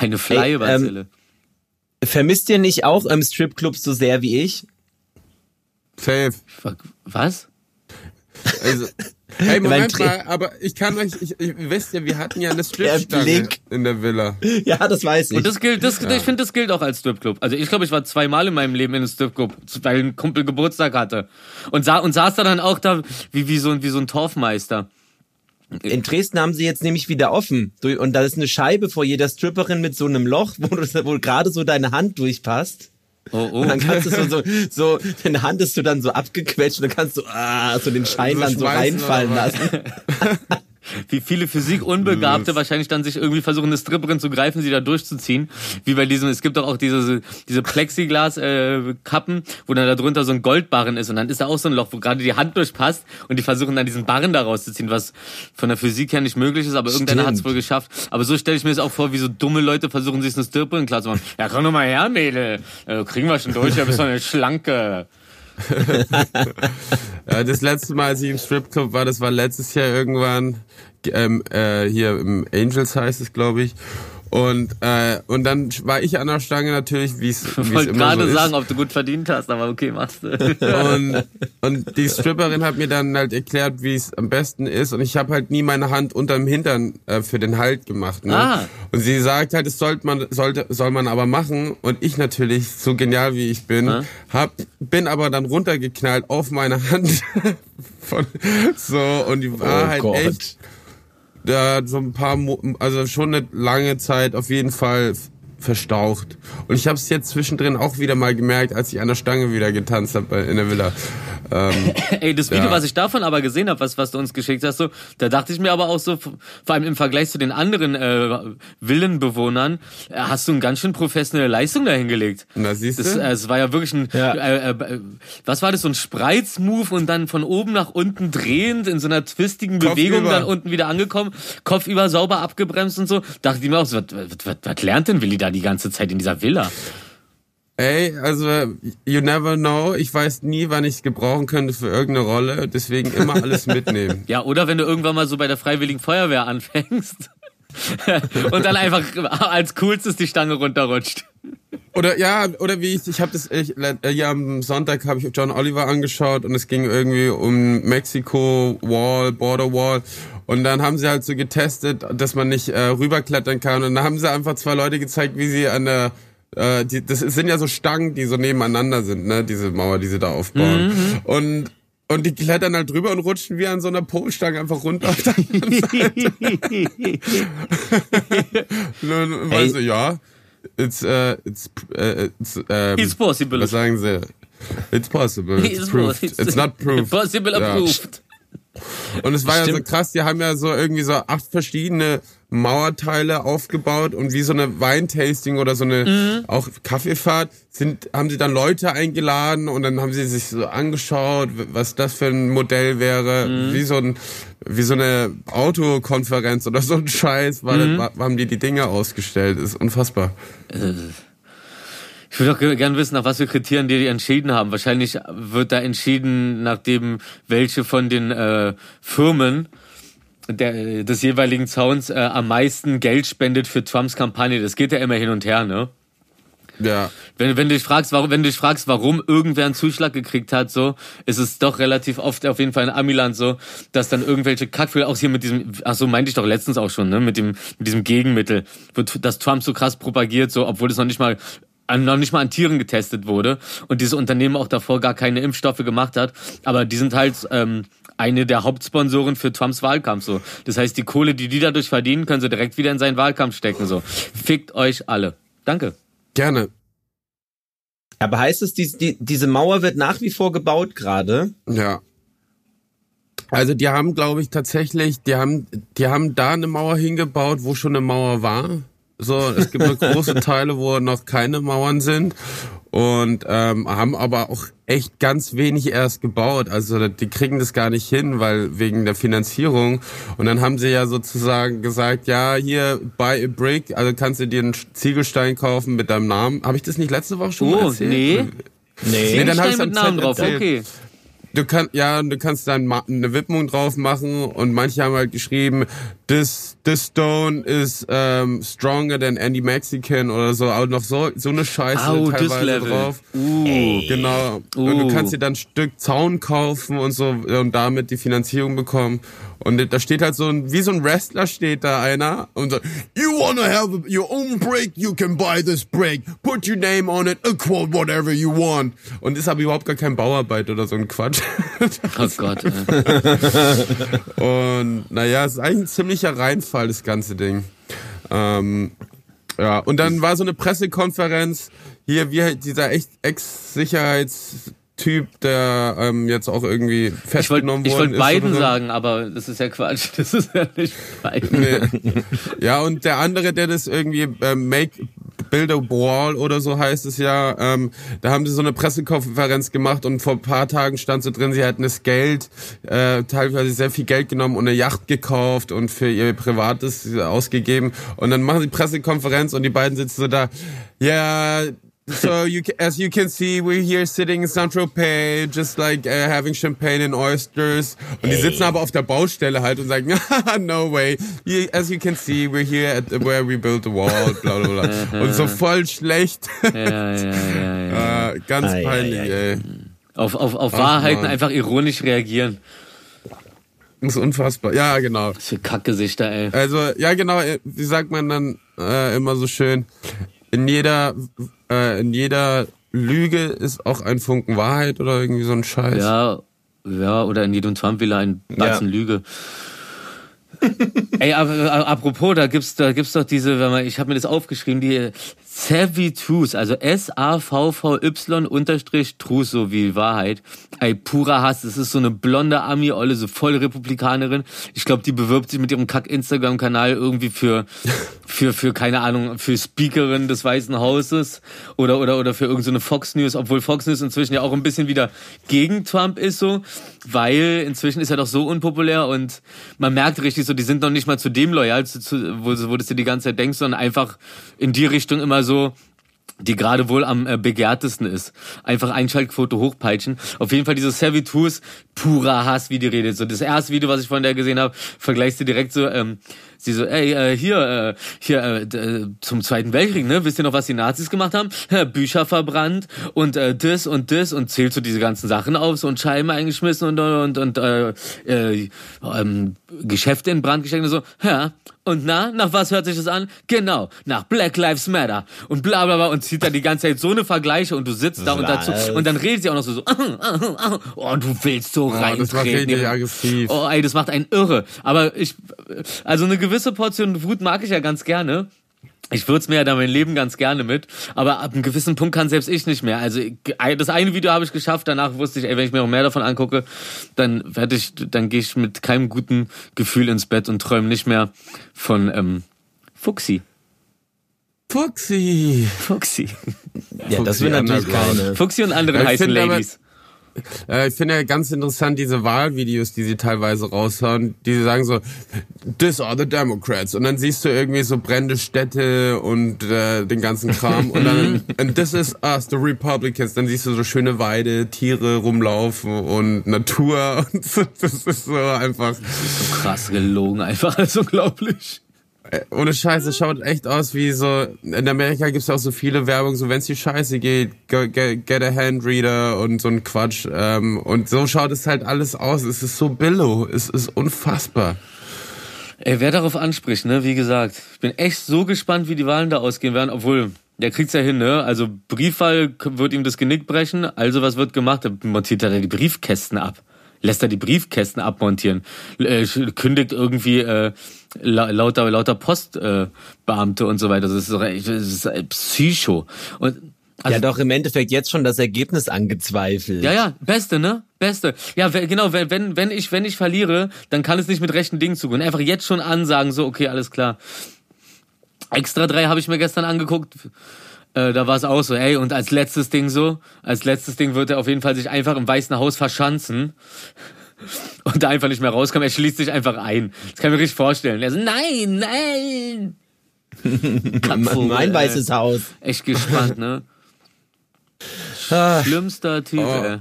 Eine Flye-Bazille. Ähm, vermisst ihr nicht auch ähm, Stripclubs so sehr wie ich? Safe. Was? Also, hey, Moment mal, aber ich kann euch, ich, ich wisst ja, wir hatten ja eine Stripstange in der Villa. Ja, das weiß ich. Und das gilt, das, ja. ich finde, das gilt auch als Stripclub. Also ich glaube, ich war zweimal in meinem Leben in einem Stripclub, weil ein Kumpel Geburtstag hatte. Und, sah, und saß da dann auch da wie, wie, so, wie so ein Torfmeister. In Dresden haben sie jetzt nämlich wieder offen. Und da ist eine Scheibe vor jeder Stripperin mit so einem Loch, wo, wo gerade so deine Hand durchpasst. Oh, oh. Und dann kannst du so, so, so, deine Hand ist so dann so abgequetscht und dann kannst du ah, so den Schein so dann so reinfallen lassen. wie viele Physikunbegabte wahrscheinlich dann sich irgendwie versuchen, eine Stripperin zu greifen, sie da durchzuziehen. Wie bei diesem, es gibt doch auch diese, diese Plexiglas-Kappen, äh, wo dann da drunter so ein Goldbarren ist und dann ist da auch so ein Loch, wo gerade die Hand durchpasst und die versuchen dann diesen Barren da rauszuziehen, was von der Physik her nicht möglich ist, aber irgendeiner hat es wohl geschafft. Aber so stelle ich mir das auch vor, wie so dumme Leute versuchen, sich eine Stripperin klar zu machen. Ja, komm doch mal her, Mädel. Äh, kriegen wir schon durch, ja, bist doch eine Schlanke. ja, das letzte Mal, als ich im Stripclub war, das war letztes Jahr irgendwann ähm, äh, hier im Angels heißt es, glaube ich. Und, äh, und dann war ich an der Stange natürlich, wie es immer Ich wollte gerade so sagen, ob du gut verdient hast, aber okay, machst du. Und, und die Stripperin hat mir dann halt erklärt, wie es am besten ist. Und ich habe halt nie meine Hand unterm Hintern äh, für den Halt gemacht. Ne? Ah. Und sie sagt halt, das sollte man, sollte, soll man aber machen. Und ich natürlich, so genial wie ich bin, ah. hab, bin aber dann runtergeknallt auf meine Hand. Von, so, und die war oh halt Gott. echt da so ein paar, also schon eine lange Zeit auf jeden Fall verstaucht. Und ich habe es jetzt zwischendrin auch wieder mal gemerkt, als ich an der Stange wieder getanzt habe in der Villa. Ähm, Ey, das Video, ja. was ich davon aber gesehen habe, was, was du uns geschickt hast, so, da dachte ich mir aber auch so, vor allem im Vergleich zu den anderen äh, Villenbewohnern, äh, hast du eine ganz schön professionelle Leistung dahingelegt. Na, siehst du? Das, äh, es war ja wirklich ein, ja. Äh, äh, was war das, so ein Spreizmove und dann von oben nach unten drehend in so einer twistigen Kopf Bewegung über. dann unten wieder angekommen, Kopf über sauber abgebremst und so. Dachte ich mir auch so, was, was, was, was lernt denn Willi da die ganze Zeit in dieser Villa? Ey, also you never know. Ich weiß nie, wann ich es gebrauchen könnte für irgendeine Rolle. Deswegen immer alles mitnehmen. ja, oder wenn du irgendwann mal so bei der Freiwilligen Feuerwehr anfängst und dann einfach als coolstes die Stange runterrutscht. Oder ja, oder wie ich, ich habe das, ich, ja am Sonntag habe ich John Oliver angeschaut und es ging irgendwie um Mexico Wall, Border Wall und dann haben sie halt so getestet, dass man nicht äh, rüberklettern kann und dann haben sie einfach zwei Leute gezeigt, wie sie an der äh, die, das sind ja so Stangen, die so nebeneinander sind, ne, diese Mauer, die sie da aufbauen. Mhm. Und und die klettern halt drüber und rutschen wie an so einer Polstange einfach runter auf der Seite. und hey. so, ja, it's, uh, it's, uh, it's, um, it's possible. Was sagen sie? It's possible. It's, it's proved. It's, it's not proved. Possible approved. Und es war Stimmt. ja so krass, die haben ja so irgendwie so acht verschiedene Mauerteile aufgebaut und wie so eine Weintasting oder so eine mhm. auch Kaffeefahrt sind haben sie dann Leute eingeladen und dann haben sie sich so angeschaut, was das für ein Modell wäre, mhm. wie so ein wie so eine Autokonferenz oder so ein Scheiß, war, mhm. haben die die Dinge ausgestellt, ist unfassbar. Äh. Ich würde auch gerne wissen, nach was für Kriterien die entschieden haben. Wahrscheinlich wird da entschieden, nachdem welche von den äh, Firmen der, des jeweiligen Zauns äh, am meisten Geld spendet für Trumps Kampagne. Das geht ja immer hin und her, ne? Ja. Wenn, wenn du dich fragst, warum, wenn du dich fragst, warum irgendwer einen Zuschlag gekriegt hat, so, ist es doch relativ oft auf jeden Fall in Amiland so, dass dann irgendwelche Kackfühler, auch hier mit diesem, ach so, meinte ich doch letztens auch schon, ne, mit dem, mit diesem Gegenmittel, wird, das Trump so krass propagiert, so, obwohl es noch nicht mal noch nicht mal an Tieren getestet wurde und dieses Unternehmen auch davor gar keine Impfstoffe gemacht hat. Aber die sind halt ähm, eine der Hauptsponsoren für Trumps Wahlkampf. So, das heißt, die Kohle, die die dadurch verdienen, können sie direkt wieder in seinen Wahlkampf stecken. So, fickt euch alle. Danke. Gerne. Aber heißt es, die, die, diese Mauer wird nach wie vor gebaut gerade? Ja. Also die haben, glaube ich, tatsächlich, die haben, die haben da eine Mauer hingebaut, wo schon eine Mauer war. So, es gibt noch große Teile, wo noch keine Mauern sind und ähm, haben aber auch echt ganz wenig erst gebaut. Also die kriegen das gar nicht hin, weil wegen der Finanzierung. Und dann haben sie ja sozusagen gesagt, ja, hier buy a brick, also kannst du dir einen Ziegelstein kaufen mit deinem Namen. Habe ich das nicht letzte Woche schon oh, mal erzählt? Nee. Nee, nee dann habe ich mit Namen drauf. Okay. du kannst ja, du kannst dann eine Widmung drauf machen und manche haben halt geschrieben, this this stone is um, stronger than any Mexican oder so, auch noch so so eine Scheiße oh, teilweise drauf. Uh. Genau. Uh. Und du kannst dir dann ein Stück Zaun kaufen und so und damit die Finanzierung bekommen. Und da steht halt so ein, wie so ein Wrestler steht da einer und so, you wanna have your own break, you can buy this break, put your name on it, a quote whatever you want. Und ist aber überhaupt gar kein Bauarbeit oder so ein Quatsch. oh Gott. und naja, es ist eigentlich ein ziemlicher Reinfall, das ganze Ding. Ähm, ja, und dann war so eine Pressekonferenz, hier, wie dieser echt Ex-Sicherheits- Typ, der ähm, jetzt auch irgendwie festgenommen ich wollt, worden ich wollte beiden sagen, aber das ist ja Quatsch. Das ist ja nicht beiden. Nee. Ja, und der andere, der das irgendwie äh, Make Build a Wall oder so heißt es ja, ähm, da haben sie so eine Pressekonferenz gemacht und vor ein paar Tagen stand so drin, sie hätten das Geld, äh, teilweise sehr viel Geld genommen und eine Yacht gekauft und für ihr Privates ausgegeben. Und dann machen sie Pressekonferenz und die beiden sitzen so da, ja, yeah, so you as you can see, we're here sitting in Central Pay, just like uh, having champagne and oysters. Und die sitzen aber auf der Baustelle halt und sagen, no way. You, as you can see, we're here at where we built the wall, bla bla bla. und so voll schlecht. ja, ja, ja, ja. uh, ganz ah, peinlich, ja, ja. ey. Auf, auf, auf Ach, Wahrheiten Mann. einfach ironisch reagieren. Das ist unfassbar. Ja, genau. Was für Kackgesichter, ey. Also, ja, genau. Wie sagt man dann äh, immer so schön? In jeder äh, in jeder Lüge ist auch ein Funken Wahrheit oder irgendwie so ein Scheiß. Ja, ja, oder in jedem Trump will ein Batzen ja. Lüge. Ey, aber, apropos, da gibt's, da gibt's doch diese, wenn man, ich habe mir das aufgeschrieben, die Savvy Truth, also S-A-V-V-Y unterstrich Truth, so wie Wahrheit. Ey, purer Hass, das ist so eine blonde Ami-Olle, so voll Republikanerin. Ich glaube, die bewirbt sich mit ihrem Kack-Instagram-Kanal irgendwie für, für, für, keine Ahnung, für Speakerin des Weißen Hauses oder, oder, oder für irgendeine so Fox News, obwohl Fox News inzwischen ja auch ein bisschen wieder gegen Trump ist, so, weil inzwischen ist er doch so unpopulär und man merkt richtig so, die sind noch nicht mal zu dem loyal, zu, zu, wo, wo du dir die ganze Zeit denkst, sondern einfach in die Richtung immer so so, die gerade wohl am äh, begehrtesten ist. Einfach Einschaltquote hochpeitschen. Auf jeden Fall diese Serviturs, purer Hass, wie die redet. So das erste Video, was ich von der gesehen habe, vergleichst du direkt so, ähm, Sie so, ey, äh, hier, äh, hier äh, äh, zum Zweiten Weltkrieg, ne? Wisst ihr noch, was die Nazis gemacht haben? Bücher verbrannt und äh, das und das und zählt so diese ganzen Sachen auf, so und Scheiben eingeschmissen und und und äh, äh, ähm, Geschäfte in Brand gesteckt und so. Ja, und na, nach was hört sich das an? Genau, nach Black Lives Matter und bla bla bla und zieht dann die ganze Zeit so eine Vergleiche und du sitzt da und dazu und dann redet sie auch noch so, so oh, du willst so oh, reintreten. Das macht richtig aggressiv. Oh, ey, das macht einen irre. Aber ich, also eine gewisse Portion Wut mag ich ja ganz gerne. Ich würze mir ja da mein Leben ganz gerne mit, aber ab einem gewissen Punkt kann selbst ich nicht mehr. Also das eine Video habe ich geschafft, danach wusste ich, ey, wenn ich mir noch mehr davon angucke, dann werde ich, dann gehe ich mit keinem guten Gefühl ins Bett und träume nicht mehr von ähm, Fuxi. Fuxi. Fuxi. Ja, das will natürlich keine. Fuxi und andere heißen Ladies. Äh, ich finde ja ganz interessant diese Wahlvideos, die sie teilweise raushauen, die sie sagen so, this are the Democrats. Und dann siehst du irgendwie so brennende Städte und äh, den ganzen Kram. und dann, and this is us, the Republicans. Dann siehst du so schöne Weide, Tiere rumlaufen und Natur. Und so, das ist so einfach. So krass gelogen, einfach, das ist unglaublich. Äh, ohne Scheiße, schaut echt aus wie so, in Amerika gibt's auch so viele Werbung, so wenn's dir scheiße geht, get, get a Handreader und so ein Quatsch. Ähm, und so schaut es halt alles aus. Es ist so billow, es ist unfassbar. Ey, wer darauf anspricht, ne, wie gesagt, ich bin echt so gespannt, wie die Wahlen da ausgehen werden, obwohl, der kriegt's ja hin, ne? Also Briefwahl wird ihm das Genick brechen, also was wird gemacht? Da montiert er die Briefkästen ab lässt er die Briefkästen abmontieren, äh, kündigt irgendwie äh, lauter lauter Postbeamte äh, und so weiter. Das ist, das ist Psycho. Und also, ja, doch im Endeffekt jetzt schon das Ergebnis angezweifelt. Ja, ja, beste, ne? Beste. Ja, genau, wenn, wenn ich, wenn ich verliere, dann kann es nicht mit rechten Dingen zugehen. Einfach jetzt schon ansagen, so, okay, alles klar. Extra drei habe ich mir gestern angeguckt. Äh, da war es auch so, ey, und als letztes Ding so, als letztes Ding wird er auf jeden Fall sich einfach im Weißen Haus verschanzen und da einfach nicht mehr rauskommen. Er schließt sich einfach ein. Das kann ich mir richtig vorstellen. Er so, nein, nein! Kapfvogel, mein weißes Haus. Echt gespannt, ne? Ah. Schlimmster Typ, oh. ey.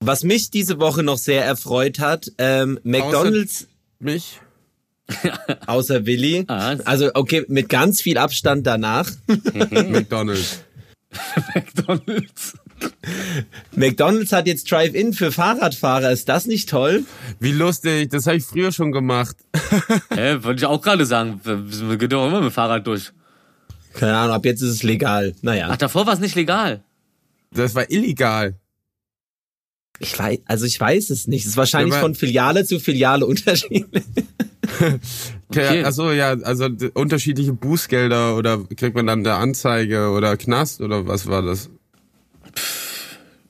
Was mich diese Woche noch sehr erfreut hat, ähm, McDonald's. Außer mich? außer Willi. Ah, also okay, mit ganz viel Abstand danach. McDonald's. McDonald's. McDonald's hat jetzt Drive-In für Fahrradfahrer. Ist das nicht toll? Wie lustig. Das habe ich früher schon gemacht. Hä, wollte ich auch gerade sagen. Wir gehen doch immer mit dem Fahrrad durch. Keine Ahnung, ab jetzt ist es legal. Naja. Ach, davor war es nicht legal. Das war illegal. Ich weiß, also ich weiß es nicht. Es ist wahrscheinlich ja, von Filiale zu Filiale unterschiedlich. okay. Achso, ja, also unterschiedliche Bußgelder oder kriegt man dann eine Anzeige oder Knast oder was war das?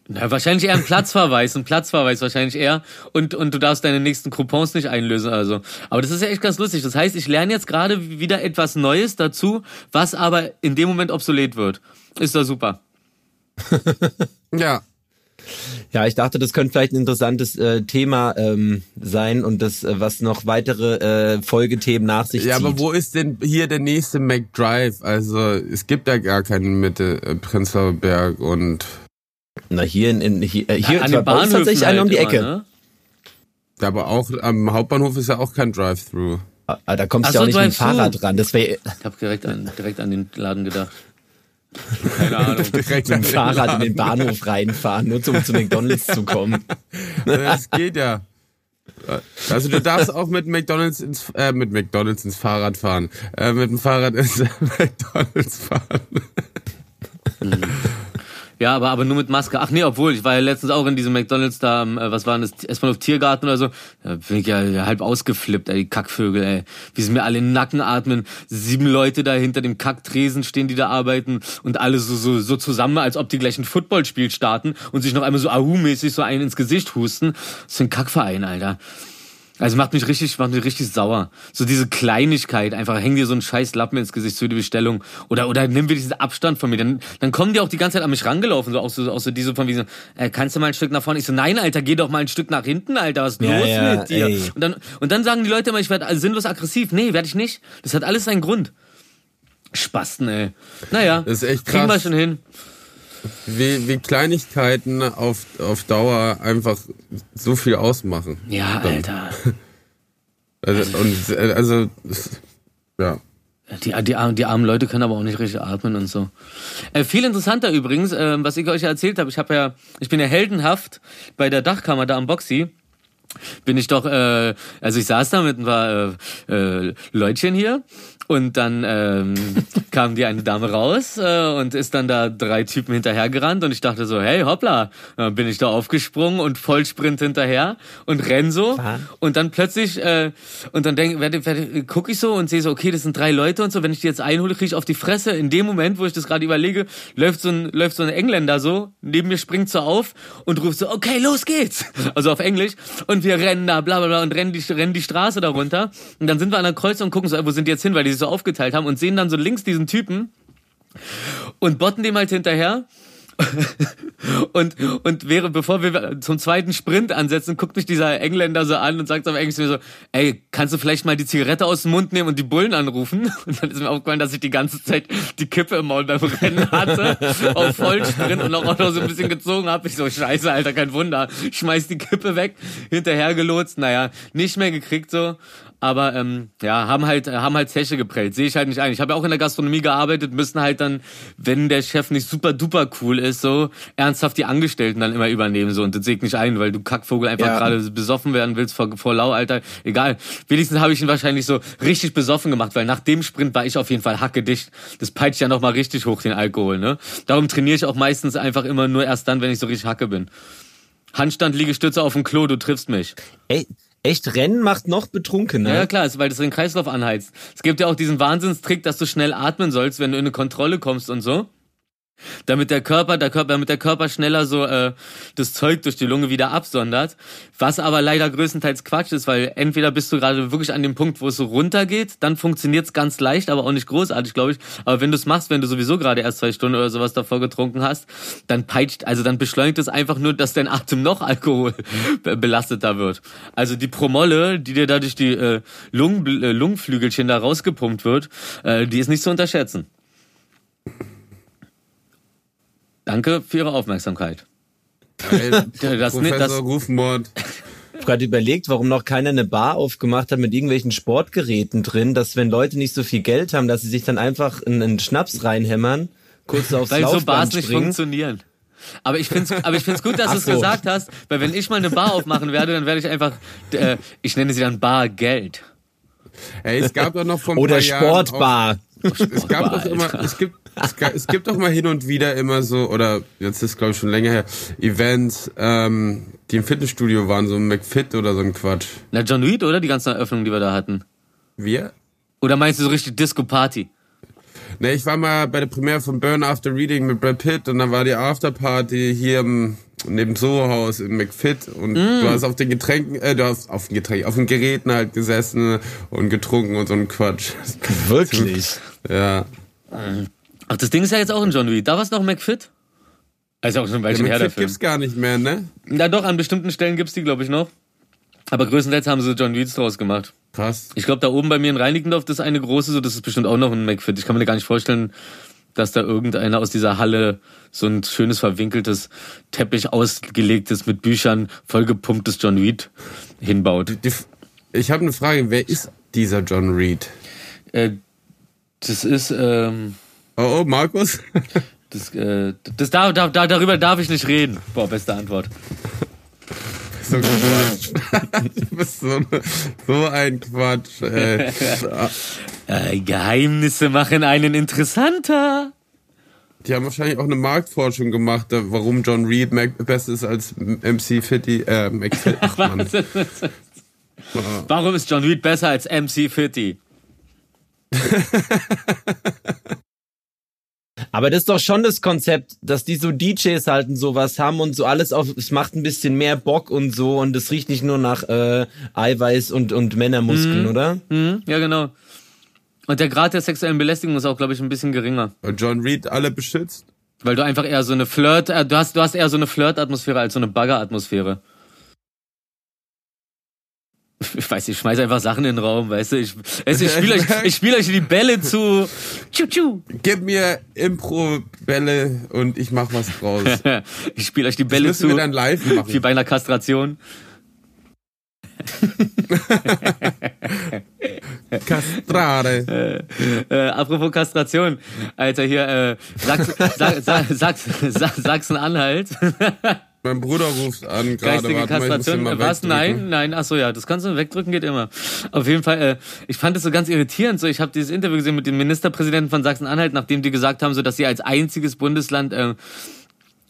Na, wahrscheinlich eher ein Platzverweis, ein Platzverweis wahrscheinlich eher. Und, und du darfst deine nächsten Coupons nicht einlösen, also. Aber das ist ja echt ganz lustig. Das heißt, ich lerne jetzt gerade wieder etwas Neues dazu, was aber in dem Moment obsolet wird. Ist doch super. ja. Ja, ich dachte, das könnte vielleicht ein interessantes äh, Thema ähm, sein und das, äh, was noch weitere äh, Folgethemen nach sich ja, zieht. Ja, aber wo ist denn hier der nächste McDrive? Also es gibt ja gar keinen Mitte äh, Prenzlauer Berg und na, hier in, in hier, äh, hier ja, bei uns tatsächlich halt einer um die Ecke. Immer, ne? Aber auch am Hauptbahnhof ist ja auch kein Drive-Thru. Ah, da kommst du ja auch nicht mit dem Fahrrad ran. Das ich habe direkt an, direkt an den Laden gedacht. Keine Ahnung. direkt mit dem Fahrrad in den Bahnhof reinfahren, nur um zu McDonalds zu kommen. Das geht ja. Also du darfst auch mit McDonalds ins äh, mit McDonalds ins Fahrrad fahren, äh, mit dem Fahrrad ins McDonalds fahren. Ja, aber, aber nur mit Maske. Ach nee, obwohl, ich war ja letztens auch in diesem McDonalds da, äh, was war das, erstmal auf Tiergarten oder so. Da bin ich ja halb ausgeflippt, ey, die Kackvögel, ey. Wie sie mir alle in den Nacken atmen. Sieben Leute da hinter dem Kacktresen stehen, die da arbeiten und alle so, so, so zusammen, als ob die gleich ein Footballspiel starten und sich noch einmal so Ahu-mäßig so einen ins Gesicht husten. Das ist ein Kackverein, Alter. Also macht mich richtig, macht mich richtig sauer. So diese Kleinigkeit, einfach häng dir so einen scheiß Lappen ins Gesicht für die Bestellung. Oder, oder nimm wir diesen Abstand von mir. Dann, dann kommen die auch die ganze Zeit an mich rangelaufen, so auch so, auch so diese von wie so, äh, kannst du mal ein Stück nach vorne? Ich so, nein, Alter, geh doch mal ein Stück nach hinten, Alter, was ist ja, los ja, mit dir? Ey. Und dann, und dann sagen die Leute immer, ich werde sinnlos aggressiv. Nee, werde ich nicht. Das hat alles seinen Grund. Spasten, ey. Naja, das ist echt krass. kriegen wir schon hin wie, wie Kleinigkeiten auf, auf Dauer einfach so viel ausmachen. Ja, Dann. Alter. also, und, also, ja. Die, die, die armen Leute können aber auch nicht richtig atmen und so. Äh, viel interessanter übrigens, äh, was ich euch erzählt habe, ich habe ja, ich bin ja heldenhaft bei der Dachkammer da am Boxy bin ich doch, äh, also ich saß da mit ein paar äh, äh, Leutchen hier und dann ähm, kam die eine Dame raus äh, und ist dann da drei Typen hinterhergerannt. Und ich dachte so, hey, hoppla, dann bin ich da aufgesprungen und Vollsprint hinterher und renn so. Und dann plötzlich äh, und dann denk, werde, werde, guck ich so und sehe so, okay, das sind drei Leute und so, wenn ich die jetzt einhole, kriege ich auf die Fresse. In dem Moment, wo ich das gerade überlege, läuft so ein läuft so ein Engländer so neben mir springt so auf und ruft so, okay, los geht's, also auf Englisch. Und wir rennen da, bla bla bla und rennen die rennen die Straße darunter. Und dann sind wir an der Kreuzung und gucken so, wo sind die jetzt hin, weil die so aufgeteilt haben und sehen dann so links diesen Typen und botten dem halt hinterher. und und wäre bevor wir zum zweiten Sprint ansetzen, guckt mich dieser Engländer so an und sagt auf Englisch so, ey, kannst du vielleicht mal die Zigarette aus dem Mund nehmen und die Bullen anrufen? Und dann ist mir aufgefallen, dass ich die ganze Zeit die Kippe im Maul beim Rennen hatte, auf Vollsprint und auch noch so ein bisschen gezogen habe. Ich so, scheiße, Alter, kein Wunder. Schmeiß die Kippe weg, hinterher gelotst, naja, nicht mehr gekriegt so aber ähm, ja, haben halt haben halt Zeche geprellt. Sehe ich halt nicht ein. Ich habe ja auch in der Gastronomie gearbeitet, müssen halt dann, wenn der Chef nicht super duper cool ist, so ernsthaft die Angestellten dann immer übernehmen so und das sehe ich nicht ein, weil du Kackvogel einfach ja. gerade besoffen werden willst vor, vor Lau, Alter. Egal. Wenigstens habe ich ihn wahrscheinlich so richtig besoffen gemacht, weil nach dem Sprint war ich auf jeden Fall hackedicht. Das peitscht ja noch mal richtig hoch den Alkohol, ne? Darum trainiere ich auch meistens einfach immer nur erst dann, wenn ich so richtig hacke bin. Handstand, Liegestütze auf dem Klo, du triffst mich. Ey, Echt, Rennen macht noch betrunken, ne? Ja, klar, weil das den Kreislauf anheizt. Es gibt ja auch diesen Wahnsinnstrick, dass du schnell atmen sollst, wenn du in eine Kontrolle kommst und so damit der Körper, der Körper, damit der Körper schneller so äh, das Zeug durch die Lunge wieder absondert. Was aber leider größtenteils Quatsch ist, weil entweder bist du gerade wirklich an dem Punkt, wo es so runtergeht, dann funktioniert's ganz leicht, aber auch nicht großartig, glaube ich. Aber wenn du es machst, wenn du sowieso gerade erst zwei Stunden oder sowas davor getrunken hast, dann peitscht, also dann beschleunigt es einfach nur, dass dein Atem noch Alkohol belasteter wird. Also die Promolle, die dir dadurch die äh, Lungen, äh, Lungenflügelchen da rausgepumpt wird, äh, die ist nicht zu unterschätzen. Danke für Ihre Aufmerksamkeit. das, Professor das, Rufmord. Ich habe gerade überlegt, warum noch keiner eine Bar aufgemacht hat mit irgendwelchen Sportgeräten drin, dass wenn Leute nicht so viel Geld haben, dass sie sich dann einfach einen Schnaps reinhämmern, kurz aufs Weil Laufband so Bars springen. nicht funktionieren. Aber ich finde es aber ich find's gut, dass du es so. gesagt hast, weil wenn ich mal eine Bar aufmachen werde, dann werde ich einfach, äh, ich nenne sie dann Bargeld. Ey, es gab doch noch von Oder Sportbar. Auch, es gab doch immer, es gibt, es, es gibt doch mal hin und wieder immer so, oder jetzt ist glaube ich schon länger her, Events, ähm, die im Fitnessstudio waren, so ein McFit oder so ein Quatsch. Na, John Reed, oder? Die ganzen Eröffnungen, die wir da hatten. Wir? Oder meinst du so richtig Disco-Party? Ne, ich war mal bei der Premiere von Burn After Reading mit Brad Pitt und dann war die Afterparty hier im, neben Soho-Haus im McFit und mm. du hast auf den Getränken, äh, du hast auf den Getränken, auf den Geräten halt gesessen und getrunken und so ein Quatsch. Wirklich? ja. Ach, das Ding ist ja jetzt auch in John Reed. Da war es noch McFit? Also auch schon ein Weilchen ja, her dafür. gibt's gar nicht mehr, ne? Na doch, an bestimmten Stellen gibt's die, glaube ich, noch. Aber größtenteils haben sie John Reeds draus gemacht. Krass. Ich glaube, da oben bei mir in Reinickendorf, das ist eine große, so das ist bestimmt auch noch ein McFit. Ich kann mir gar nicht vorstellen, dass da irgendeiner aus dieser Halle so ein schönes verwinkeltes Teppich ausgelegtes mit Büchern vollgepumptes John Reed hinbaut. Ich habe eine Frage, wer ist dieser John Reed? Äh, das ist ähm, Oh, oh, Markus? Das, äh, das da, da, darüber darf ich nicht reden. Boah, beste Antwort. So bist so, so ein Quatsch. Ey. Äh, Geheimnisse machen einen interessanter. Die haben wahrscheinlich auch eine Marktforschung gemacht, warum John Reed besser ist als MC Fitty. Äh, McFit. Ach, Mann. Warum ist John Reed besser als MC Fitty? Aber das ist doch schon das Konzept, dass die so DJs halt und sowas haben und so alles auf, es macht ein bisschen mehr Bock und so und es riecht nicht nur nach äh, Eiweiß und, und Männermuskeln, mhm. oder? Mhm. Ja, genau. Und der Grad der sexuellen Belästigung ist auch, glaube ich, ein bisschen geringer. Weil John Reed alle beschützt? Weil du einfach eher so eine Flirt, äh, du hast, du hast eher so eine Flirt-Atmosphäre als so eine Bagger-Atmosphäre ich weiß, ich schmeiß einfach Sachen in den Raum, weißt du? Ich, ich spiele euch, ich spiel euch die Bälle zu. Tschu, tschu. Gib mir Impro-Bälle und ich mach was draus. ich spiele euch die Bälle das zu. Wir dann live machen. Wie bei einer Kastration. Kastrare. Äh, äh, apropos Kastration, Alter, hier, äh, Sachsen, Sachsen, Sachsen, Sachsen-Anhalt. Mein Bruder ruft an gerade. Geistige Kastration. Was? Nein, nein. Ach so, ja, das kannst du wegdrücken, geht immer. Auf jeden Fall. Äh, ich fand es so ganz irritierend. So, ich habe dieses Interview gesehen mit dem Ministerpräsidenten von Sachsen-Anhalt, nachdem die gesagt haben, so, dass sie als einziges Bundesland äh,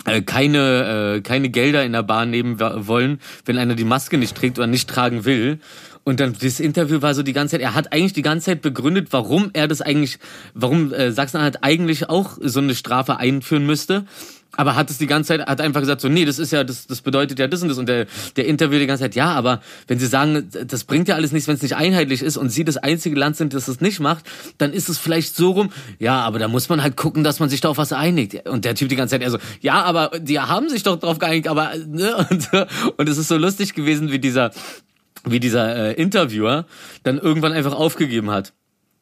äh, keine äh, keine Gelder in der Bahn nehmen wollen, wenn einer die Maske nicht trägt oder nicht tragen will. Und dann das Interview war so die ganze Zeit, er hat eigentlich die ganze Zeit begründet, warum er das eigentlich, warum äh, Sachsen-Anhalt eigentlich auch so eine Strafe einführen müsste aber hat es die ganze Zeit, hat einfach gesagt so, nee, das ist ja, das, das bedeutet ja das und das. Und der, der Interview die ganze Zeit, ja, aber wenn Sie sagen, das bringt ja alles nichts, wenn es nicht einheitlich ist und Sie das einzige Land sind, das es nicht macht, dann ist es vielleicht so rum, ja, aber da muss man halt gucken, dass man sich da auf was einigt. Und der Typ die ganze Zeit eher so, ja, aber die haben sich doch drauf geeinigt, aber, ne, und, und es ist so lustig gewesen, wie dieser, wie dieser äh, Interviewer dann irgendwann einfach aufgegeben hat.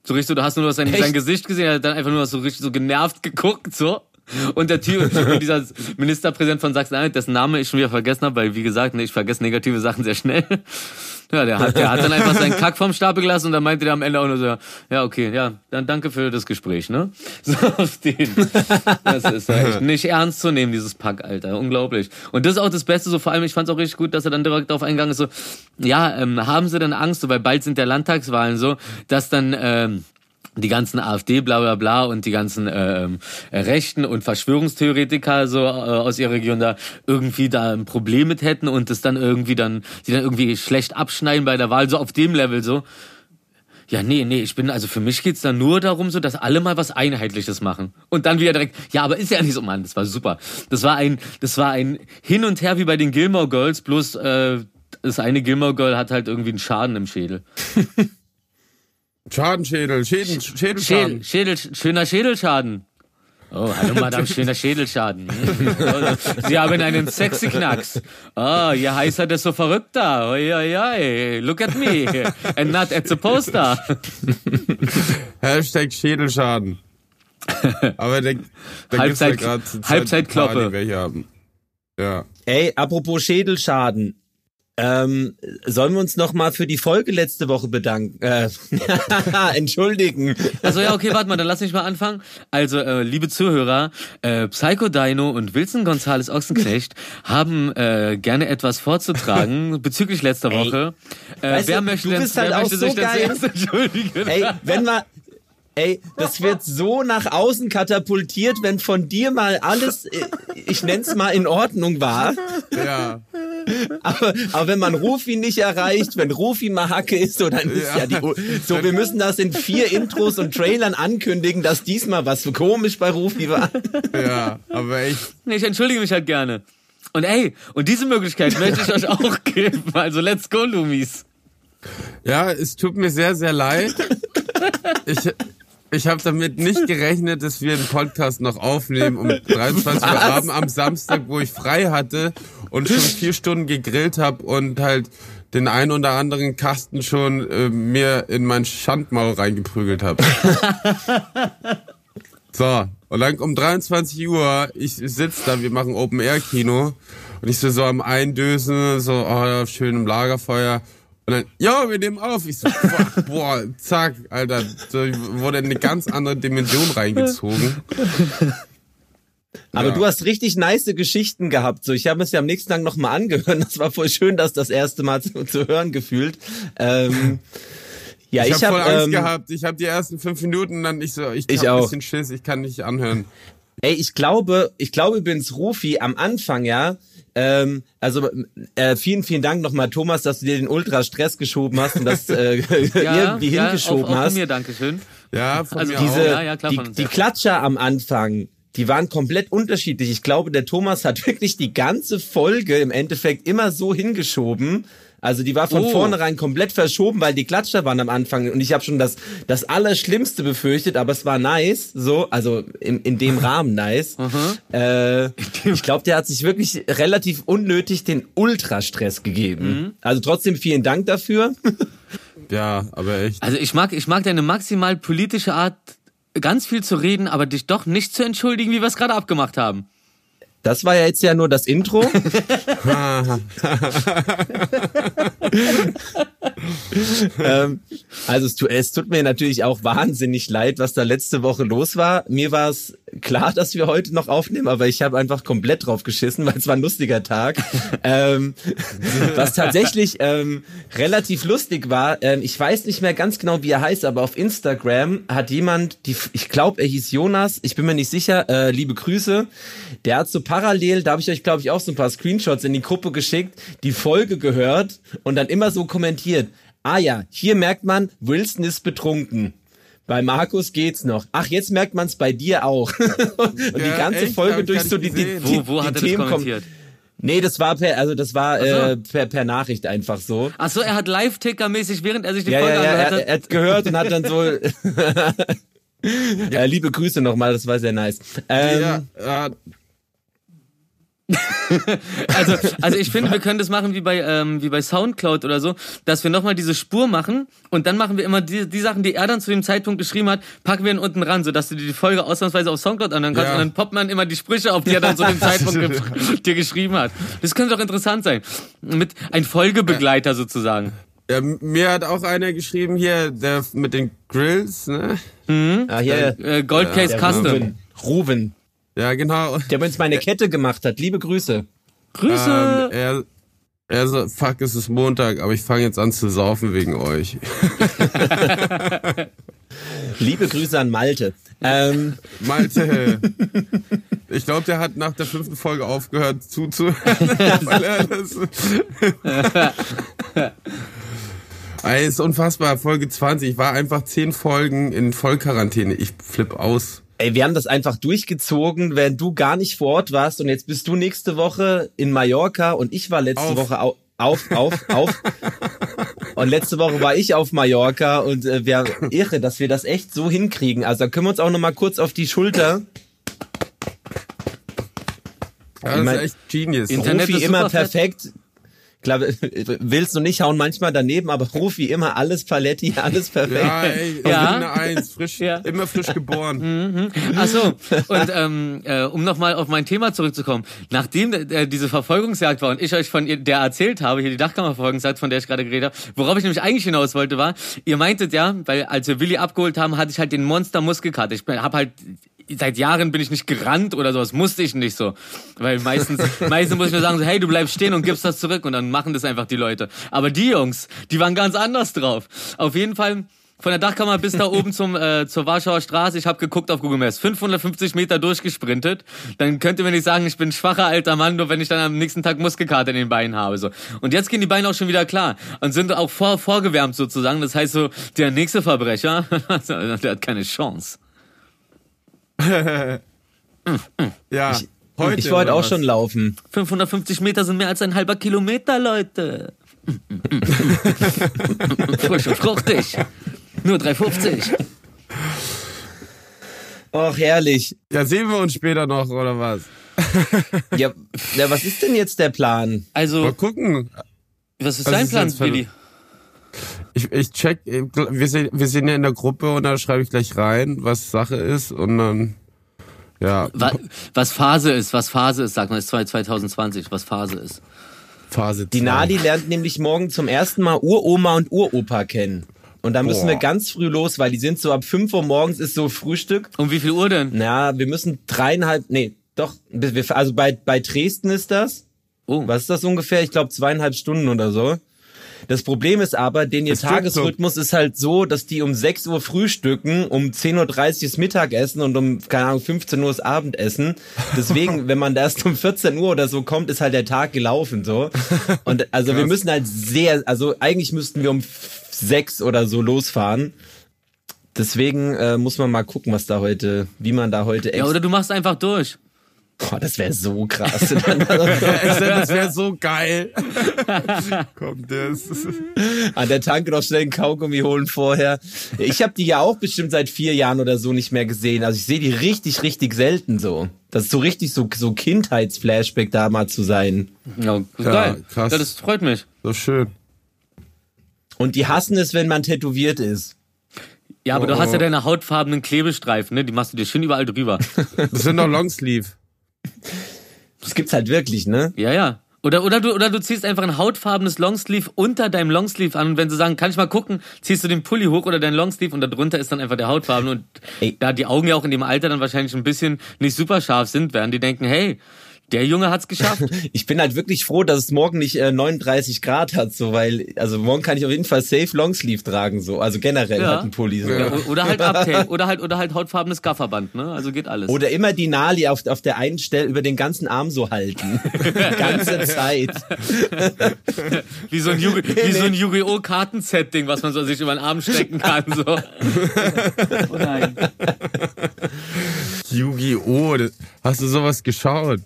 So richtig, du hast nur sein, sein Gesicht gesehen, er hat dann einfach nur so richtig so genervt geguckt, so. Und der Typ, dieser Ministerpräsident von Sachsen-Anhalt, dessen Name ich schon wieder vergessen habe, weil wie gesagt, ne, ich vergesse negative Sachen sehr schnell. Ja, der hat, der hat dann einfach seinen Kack vom Stapel gelassen und dann meinte der am Ende auch nur so, ja, okay, ja, dann danke für das Gespräch, ne? So auf den. Das ist echt nicht ernst zu nehmen, dieses Pack, Alter. Unglaublich. Und das ist auch das Beste, so vor allem, ich fand es auch richtig gut, dass er dann direkt darauf eingegangen ist, so, ja, ähm, haben Sie denn Angst, so, weil bald sind der Landtagswahlen so, dass dann, ähm, die ganzen AfD, bla bla bla und die ganzen ähm, Rechten und Verschwörungstheoretiker so äh, aus ihrer Region da irgendwie da ein Problem mit hätten und das dann irgendwie dann, sie dann irgendwie schlecht abschneiden bei der Wahl, so auf dem Level so. Ja, nee, nee, ich bin, also für mich geht's da nur darum, so, dass alle mal was Einheitliches machen. Und dann wieder direkt, ja, aber ist ja nicht so, Mann, das war super. Das war ein, das war ein Hin und Her wie bei den Gilmore Girls, bloß äh, das eine Gilmore Girl hat halt irgendwie einen Schaden im Schädel. Schadenschädel, Schäden, Schädelschaden. Schädel, Schädel, schöner Schädelschaden. Oh, hallo Madame, schöner Schädelschaden. Sie haben einen sexy Knacks. Oh, je heißer, desto verrückter. Oi, oi, oi. Look at me. And not at the poster. Hashtag Schädelschaden. Aber der, der Halbzeit, ja Halbzeitkloppe. Party, welche haben. Ja. Ey, apropos Schädelschaden. Ähm, sollen wir uns noch mal für die Folge letzte Woche bedanken? Äh, entschuldigen. Also ja, okay, warte mal, dann lass mich mal anfangen. Also, äh, liebe Zuhörer, äh, Psycho Dino und Wilson Gonzales Ochsenknecht haben äh, gerne etwas vorzutragen bezüglich letzter Woche. Äh, wer du, möchte, du bist halt auch so geil. entschuldigen? Ey, wenn wir Ey, das wird so nach außen katapultiert, wenn von dir mal alles, äh, ich nenn's mal in Ordnung war. Ja. Aber, aber wenn man Rufi nicht erreicht, wenn Rufi mal Hacke ist, so dann ist ja, ja die, so wir müssen das in vier Intros und Trailern ankündigen, dass diesmal was so komisch bei Rufi war. Ja, aber ich. Ich entschuldige mich halt gerne. Und ey, und diese Möglichkeit möchte ich euch auch geben. Also let's go, Lumis. Ja, es tut mir sehr, sehr leid. Ich, ich habe damit nicht gerechnet, dass wir den Podcast noch aufnehmen um 23 Uhr Abend am Samstag, wo ich frei hatte und schon vier Stunden gegrillt habe und halt den ein oder anderen Kasten schon äh, mir in mein Schandmaul reingeprügelt habe. so, und dann um 23 Uhr, ich sitze da, wir machen Open Air Kino und ich so, so am Eindösen, so, oh, schön im Lagerfeuer. Und dann, ja, wir nehmen auf. Ich so, boah, boah zack, Alter, so wurde in eine ganz andere Dimension reingezogen. Aber ja. du hast richtig nice Geschichten gehabt. So, ich habe es ja am nächsten Tag nochmal angehört. Das war voll schön, das das erste Mal zu, zu hören gefühlt. Ähm, ja, ich, ich habe hab, voll Angst ähm, gehabt. Ich habe die ersten fünf Minuten dann ich so, ich, ich hab ein bisschen Schiss, ich kann nicht anhören. Ey, ich glaube, ich glaube übrigens Rufi am Anfang ja ähm, also äh, vielen, vielen Dank nochmal, Thomas, dass du dir den Ultra-Stress geschoben hast und das äh, ja, irgendwie ja, hingeschoben auch, auch hast. Von mir, Dankeschön. Ja, von also mir diese, auch. Ja, ja, klar, die, die Klatscher am Anfang, die waren komplett unterschiedlich. Ich glaube, der Thomas hat wirklich die ganze Folge im Endeffekt immer so hingeschoben, also die war von oh. vornherein komplett verschoben, weil die Klatscher waren am Anfang und ich habe schon das das Allerschlimmste befürchtet, aber es war nice, so, also in, in dem Rahmen nice. äh, ich glaube, der hat sich wirklich relativ unnötig den Ultrastress gegeben. Mhm. Also trotzdem vielen Dank dafür. ja, aber echt. Also ich mag ich mag deine maximal politische Art ganz viel zu reden, aber dich doch nicht zu entschuldigen, wie wir es gerade abgemacht haben. Das war ja jetzt ja nur das Intro. ähm, also es, es, tut mir natürlich auch wahnsinnig leid, was da letzte Woche los war. Mir war es klar, dass wir heute noch aufnehmen, aber ich habe einfach komplett drauf geschissen, weil es war ein lustiger Tag. ähm, was tatsächlich ähm, relativ lustig war, ähm, ich weiß nicht mehr ganz genau, wie er heißt, aber auf Instagram hat jemand, die, ich glaube, er hieß Jonas, ich bin mir nicht sicher, äh, liebe Grüße, der hat so parallel, da habe ich euch, glaube ich, auch so ein paar Screenshots in die Gruppe geschickt, die Folge gehört und dann immer so kommentiert. Ah ja, hier merkt man, Wilson ist betrunken. Bei Markus geht's noch. Ach, jetzt merkt man es bei dir auch. und ja, die ganze echt? Folge durch so die, die, die, wo, wo hat die er Themen das kommentiert? Kommen. Nee, das war per, also das war so. äh, per, per Nachricht einfach so. Ach so, er hat Live-Ticker-mäßig, während er sich die ja, Folge ja, ja, angehört hat. Er, er hat gehört und hat dann so. ja. liebe Grüße nochmal, das war sehr nice. Ähm, ja, äh, also, also ich finde, wir können das machen wie bei, ähm, wie bei Soundcloud oder so, dass wir nochmal diese Spur machen und dann machen wir immer die, die Sachen, die er dann zu dem Zeitpunkt geschrieben hat, packen wir ihn unten ran, sodass du dir die Folge ausnahmsweise auf Soundcloud anhören kannst ja. und dann poppt man immer die Sprüche auf, die er dann zu dem Zeitpunkt dir geschrieben hat. Das könnte doch interessant sein. Mit ein Folgebegleiter sozusagen. Ja, mir hat auch einer geschrieben hier, der mit den Grills, ne? Mhm. Ah, hier. Äh, Goldcase ja, Custom. Ruben. Ruben. Ja, genau. Der uns meine Kette gemacht hat. Liebe Grüße. Grüße. Ähm, er, er so, fuck, es ist Montag, aber ich fange jetzt an zu saufen wegen euch. Liebe Grüße an Malte. Ähm. Malte. Ich glaube, der hat nach der fünften Folge aufgehört zuzuhören. Ey, ist unfassbar. Folge 20. Ich war einfach zehn Folgen in Vollquarantäne. Ich flipp aus. Ey, wir haben das einfach durchgezogen, während du gar nicht vor Ort warst und jetzt bist du nächste Woche in Mallorca und ich war letzte auf. Woche au auf, auf, auf. und letzte Woche war ich auf Mallorca und äh, wir irre, dass wir das echt so hinkriegen. Also da können wir uns auch noch mal kurz auf die Schulter. Ja, das ist echt genius. Internet Profi ist immer perfekt. Klar, willst du nicht hauen manchmal daneben, aber ruf wie immer alles Paletti, alles perfekt. Ja, ey, ja. eine Eins, frisch, ja. immer frisch geboren. Mhm. Ach so, und ähm, äh, um nochmal auf mein Thema zurückzukommen, nachdem äh, diese Verfolgungsjagd war und ich euch von der erzählt habe, hier die Dachkammerverfolgungsjagd, von der ich gerade geredet habe, worauf ich nämlich eigentlich hinaus wollte, war, ihr meintet ja, weil als wir Willi abgeholt haben, hatte ich halt den Monster Muskelkater. Ich habe halt seit Jahren bin ich nicht gerannt oder sowas, musste ich nicht so. Weil meistens, meistens muss ich nur sagen so, hey, du bleibst stehen und gibst das zurück und dann machen das einfach die Leute. Aber die Jungs, die waren ganz anders drauf. Auf jeden Fall von der Dachkammer bis da oben zum äh, zur Warschauer Straße. Ich habe geguckt auf Google Maps. 550 Meter durchgesprintet. Dann könnt ihr mir nicht sagen, ich bin ein schwacher alter Mann, nur wenn ich dann am nächsten Tag Muskelkater in den Beinen habe. So. Und jetzt gehen die Beine auch schon wieder klar und sind auch vor, vorgewärmt sozusagen. Das heißt so, der nächste Verbrecher, der hat keine Chance. ja. Ich, heute, ich wollte auch was? schon laufen. 550 Meter sind mehr als ein halber Kilometer, Leute. Frisch und fruchtig. Nur 3,50. Och, herrlich. Ja, sehen wir uns später noch, oder was? ja, ja, was ist denn jetzt der Plan? Also. Mal gucken. Was ist was dein ist Plan, Billy? Ich, ich check, wir sind, wir sind ja in der Gruppe und da schreibe ich gleich rein, was Sache ist und dann, ja. Was, was Phase ist, was Phase ist, sagt man, ist 2020, was Phase ist. Phase 2. Die Nadi lernt nämlich morgen zum ersten Mal Uroma und Uropa kennen. Und da müssen Boah. wir ganz früh los, weil die sind so ab 5 Uhr morgens ist so Frühstück. Um wie viel Uhr denn? Na, wir müssen dreieinhalb, nee, doch, also bei, bei Dresden ist das. Oh. Was ist das ungefähr? Ich glaube zweieinhalb Stunden oder so. Das Problem ist aber, den ihr Tagesrhythmus so. ist halt so, dass die um 6 Uhr frühstücken, um 10.30 Uhr das Mittagessen und um, keine Ahnung, 15 Uhr das Abendessen. Deswegen, wenn man da erst um 14 Uhr oder so kommt, ist halt der Tag gelaufen, so. Und also wir müssen halt sehr, also eigentlich müssten wir um 6 oder so losfahren. Deswegen äh, muss man mal gucken, was da heute, wie man da heute. Ja, oder du machst einfach durch. Boah, das wäre so krass. das wäre so geil. Kommt das. An der Tanke noch schnell einen Kaugummi holen vorher. Ich habe die ja auch bestimmt seit vier Jahren oder so nicht mehr gesehen. Also ich sehe die richtig, richtig selten so. Das ist so richtig so, so Kindheitsflashback da mal zu sein. Ja, ja geil. Krass. Ja, das freut mich. So schön. Und die hassen es, wenn man tätowiert ist. Ja, aber oh. du hast ja deine hautfarbenen Klebestreifen, ne? Die machst du dir schön überall drüber. Das sind doch Longsleeve. Das gibt's halt wirklich, ne? Ja, ja. Oder, oder, du, oder du ziehst einfach ein hautfarbenes Longsleeve unter deinem Longsleeve an und wenn sie sagen, kann ich mal gucken, ziehst du den Pulli hoch oder dein Longsleeve und darunter ist dann einfach der Hautfarben und Ey. da die Augen ja auch in dem Alter dann wahrscheinlich ein bisschen nicht super scharf sind, werden die denken, hey, der Junge hat's geschafft. ich bin halt wirklich froh, dass es morgen nicht äh, 39 Grad hat, so weil also morgen kann ich auf jeden Fall safe Longsleeve tragen, so also generell ja. halt ein Pulli. So. Ja, oder halt Uptape oder halt oder halt hautfarbenes Gafferband, ne? Also geht alles. Oder immer die Nali auf, auf der einen Stelle über den ganzen Arm so halten, ganze Zeit. wie so ein Yu wie so ein Yu-Gi-Oh Kartenset-Ding, was man so sich über den Arm stecken kann, so. oh nein. Yu-Gi-Oh, hast du sowas geschaut?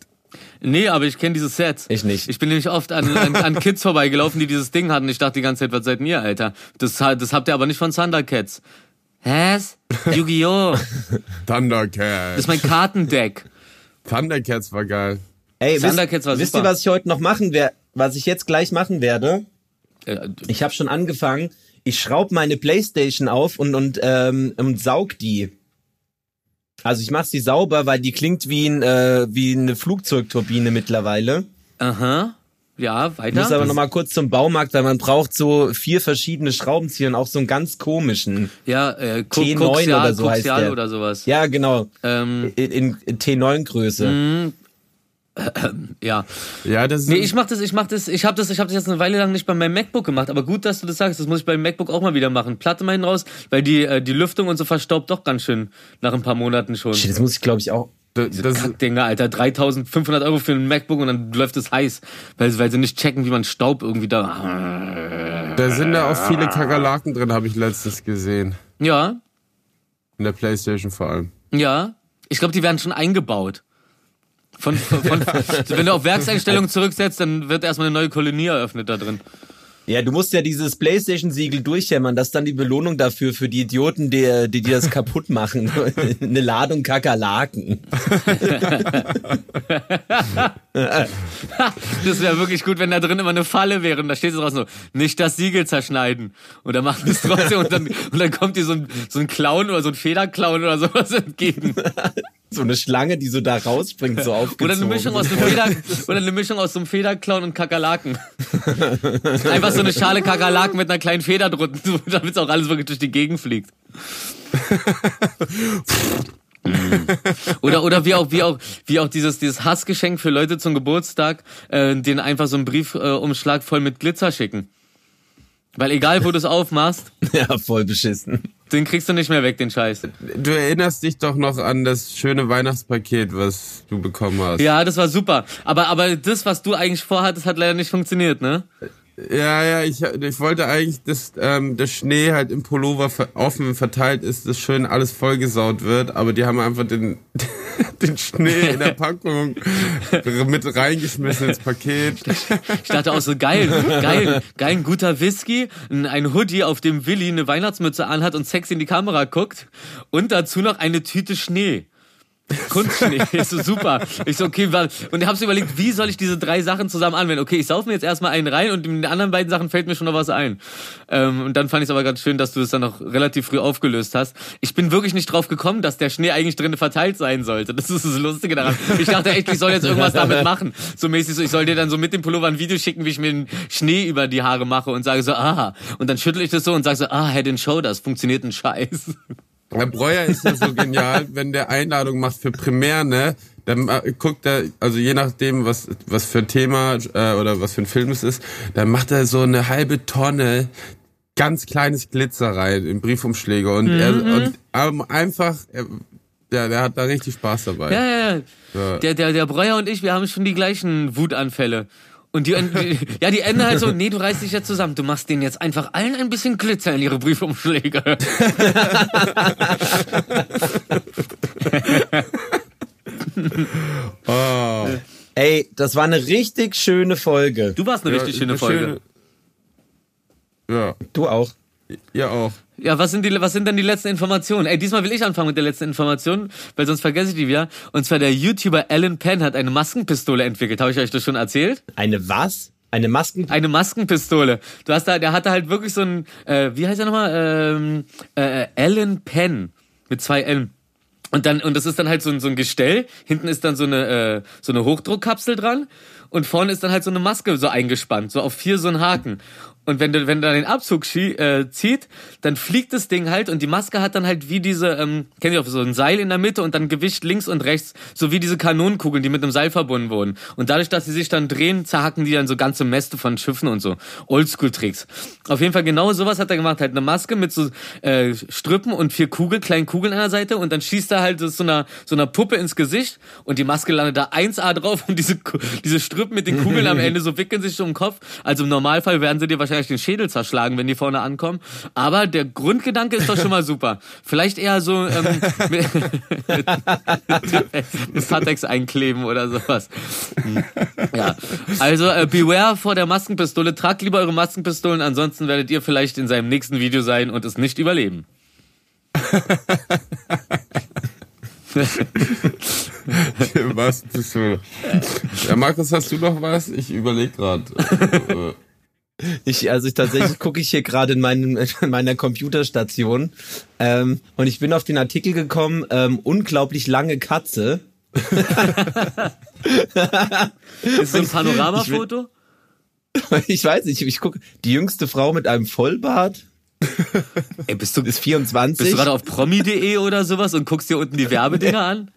Nee, aber ich kenne dieses Set. Ich nicht. Ich bin nämlich oft an, an, an Kids vorbeigelaufen, die dieses Ding hatten. Ich dachte die ganze Zeit, was seid ihr, Alter? Das, das habt ihr aber nicht von Thundercats. Has? Yu-Gi-Oh! Thundercats. Das ist mein Kartendeck. Thundercats war geil. Ey, Thundercats war super. Wisst ihr, was ich heute noch machen werde? Was ich jetzt gleich machen werde? Ich habe schon angefangen. Ich schraub meine Playstation auf und, und, ähm, und saug die. Also ich mache sie sauber, weil die klingt wie, ein, äh, wie eine Flugzeugturbine mittlerweile. Aha. Ja, weiter. Ich muss aber nochmal kurz zum Baumarkt, weil man braucht so vier verschiedene Schraubenzieher und auch so einen ganz komischen. Ja, äh, T9 Koxial, oder so heißt der. oder sowas. Ja, genau. Ähm, in, in T9-Größe. Ja. Ja, das ist Nee, ich mach das, ich mach das, ich habe das, ich habe das jetzt eine Weile lang nicht bei meinem MacBook gemacht, aber gut, dass du das sagst, das muss ich beim MacBook auch mal wieder machen. Platte mal hin raus, weil die äh, die Lüftung und so verstaubt doch ganz schön nach ein paar Monaten schon. Shit, das muss ich glaube ich auch das, das Kackdinger, Alter, 3500 Euro für ein MacBook und dann läuft es heiß, weil, weil sie nicht checken, wie man Staub irgendwie da. Da sind ja auch viele Kakerlaken drin, habe ich letztens gesehen. Ja. In der Playstation vor allem. Ja. Ich glaube, die werden schon eingebaut. Von, von, von wenn du auf Werkseinstellungen zurücksetzt, dann wird erstmal eine neue Kolonie eröffnet da drin. Ja, du musst ja dieses Playstation-Siegel durchhämmern. Das ist dann die Belohnung dafür, für die Idioten, die, die, die das kaputt machen. Eine Ladung Kakerlaken. das wäre wirklich gut, wenn da drin immer eine Falle wäre. Und da steht es draus so, nicht das Siegel zerschneiden. Und dann machen es trotzdem und dann, und dann kommt dir so ein, so ein Clown oder so ein Federclown oder sowas entgegen. so eine Schlange, die so da rausspringt, so aufgezogen. Oder eine Mischung aus einem Feder, oder eine Mischung aus einem Federclown und Kakerlaken. Einfach so eine Schale Kakerlaken mit einer kleinen Feder drunter, damit auch alles wirklich durch die Gegend fliegt. oder oder wie auch wie auch wie auch dieses dieses Hassgeschenk für Leute zum Geburtstag, äh, denen einfach so einen Briefumschlag äh, voll mit Glitzer schicken. Weil egal wo du es aufmachst, ja voll beschissen. Den kriegst du nicht mehr weg, den Scheiß. Du erinnerst dich doch noch an das schöne Weihnachtspaket, was du bekommen hast. Ja, das war super. Aber, aber das, was du eigentlich vorhattest, hat leider nicht funktioniert, ne? Ja, ja, ich, ich wollte eigentlich, dass ähm, der Schnee halt im Pullover offen verteilt ist, dass schön alles vollgesaut wird, aber die haben einfach den, den Schnee in der Packung mit reingeschmissen ins Paket. Ich dachte auch so, geil, geil, geil, guter Whisky, ein Hoodie, auf dem Willi eine Weihnachtsmütze anhat und sexy in die Kamera guckt und dazu noch eine Tüte Schnee. Kunstschnee, ist so super. Ich so, okay, und ich hab's überlegt, wie soll ich diese drei Sachen zusammen anwenden? Okay, ich sauf mir jetzt erstmal einen rein und in den anderen beiden Sachen fällt mir schon noch was ein. Ähm, und dann fand ich es aber ganz schön, dass du es dann noch relativ früh aufgelöst hast. Ich bin wirklich nicht drauf gekommen, dass der Schnee eigentlich drinnen verteilt sein sollte. Das ist das Lustige daran. Ich dachte echt, ich soll jetzt irgendwas damit machen. So mäßig so, ich soll dir dann so mit dem Pullover ein Video schicken, wie ich mir den Schnee über die Haare mache und sage so, aha. Und dann schüttel ich das so und sage so, ah, Head and Shoulders, funktioniert ein Scheiß. Der Breuer ist ja so genial, wenn der Einladung macht für Primär, ne? Dann äh, guckt er, also je nachdem, was, was für ein Thema äh, oder was für ein Film es ist, dann macht er so eine halbe Tonne ganz kleines Glitzer rein in Briefumschläge und, mhm. er, und ähm, einfach, er, der, der hat da richtig Spaß dabei. Ja, ja, ja. ja. Der, der, der Breuer und ich, wir haben schon die gleichen Wutanfälle. Und die, die, ja, die enden halt so, nee, du reißt dich jetzt zusammen. Du machst denen jetzt einfach allen ein bisschen Glitzer in ihre Briefumschläge. oh. Ey, das war eine richtig schöne Folge. Du warst eine ja, richtig schöne Folge. Schöne... Ja. Du auch. Ja, auch. Ja, was sind die, was sind denn die letzten Informationen? Ey, diesmal will ich anfangen mit der letzten Information, weil sonst vergesse ich die wieder. Und zwar der YouTuber Alan Penn hat eine Maskenpistole entwickelt. Habe ich euch das schon erzählt? Eine was? Eine Masken? Eine Maskenpistole. Du hast da, der hatte halt wirklich so ein, äh, wie heißt er nochmal? Ähm, äh, Alan Penn mit zwei N. Und dann, und das ist dann halt so ein, so ein Gestell. Hinten ist dann so eine, äh, so eine Hochdruckkapsel dran. Und vorne ist dann halt so eine Maske so eingespannt, so auf vier so ein Haken. Und wenn du, wenn du den Abzug äh, zieht, dann fliegt das Ding halt und die Maske hat dann halt wie diese, ähm, kennt ihr auch so ein Seil in der Mitte und dann Gewicht links und rechts, so wie diese Kanonenkugeln, die mit einem Seil verbunden wurden. Und dadurch, dass sie sich dann drehen, zerhacken die dann so ganze Mäste von Schiffen und so. Oldschool-Tricks. Auf jeden Fall genau sowas hat er gemacht. Halt eine Maske mit so äh, Strüppen und vier Kugeln, kleinen Kugeln an der Seite und dann schießt er halt so einer, so einer Puppe ins Gesicht und die Maske landet da 1A drauf und diese, diese Strüppen mit den Kugeln am Ende so wickeln sich so im Kopf. Also im Normalfall werden sie dir wahrscheinlich wahrscheinlich den Schädel zerschlagen, wenn die vorne ankommen. Aber der Grundgedanke ist doch schon mal super. Vielleicht eher so ähm, mit, mit Patex einkleben oder sowas. Hm. Ja, also äh, beware vor der Maskenpistole. Tragt lieber eure Maskenpistolen, ansonsten werdet ihr vielleicht in seinem nächsten Video sein und es nicht überleben. Maskenpistole. Ja, Markus, hast du noch was? Ich überlege gerade. Ich, also ich tatsächlich gucke ich hier gerade in, in meiner Computerstation ähm, und ich bin auf den Artikel gekommen, ähm, unglaublich lange Katze. Ist so ein Panoramafoto? Ich, ich weiß nicht, ich gucke, die jüngste Frau mit einem Vollbart. Ey, bist du ist 24? Bist du gerade auf promi.de oder sowas und guckst dir unten die Werbedinger an?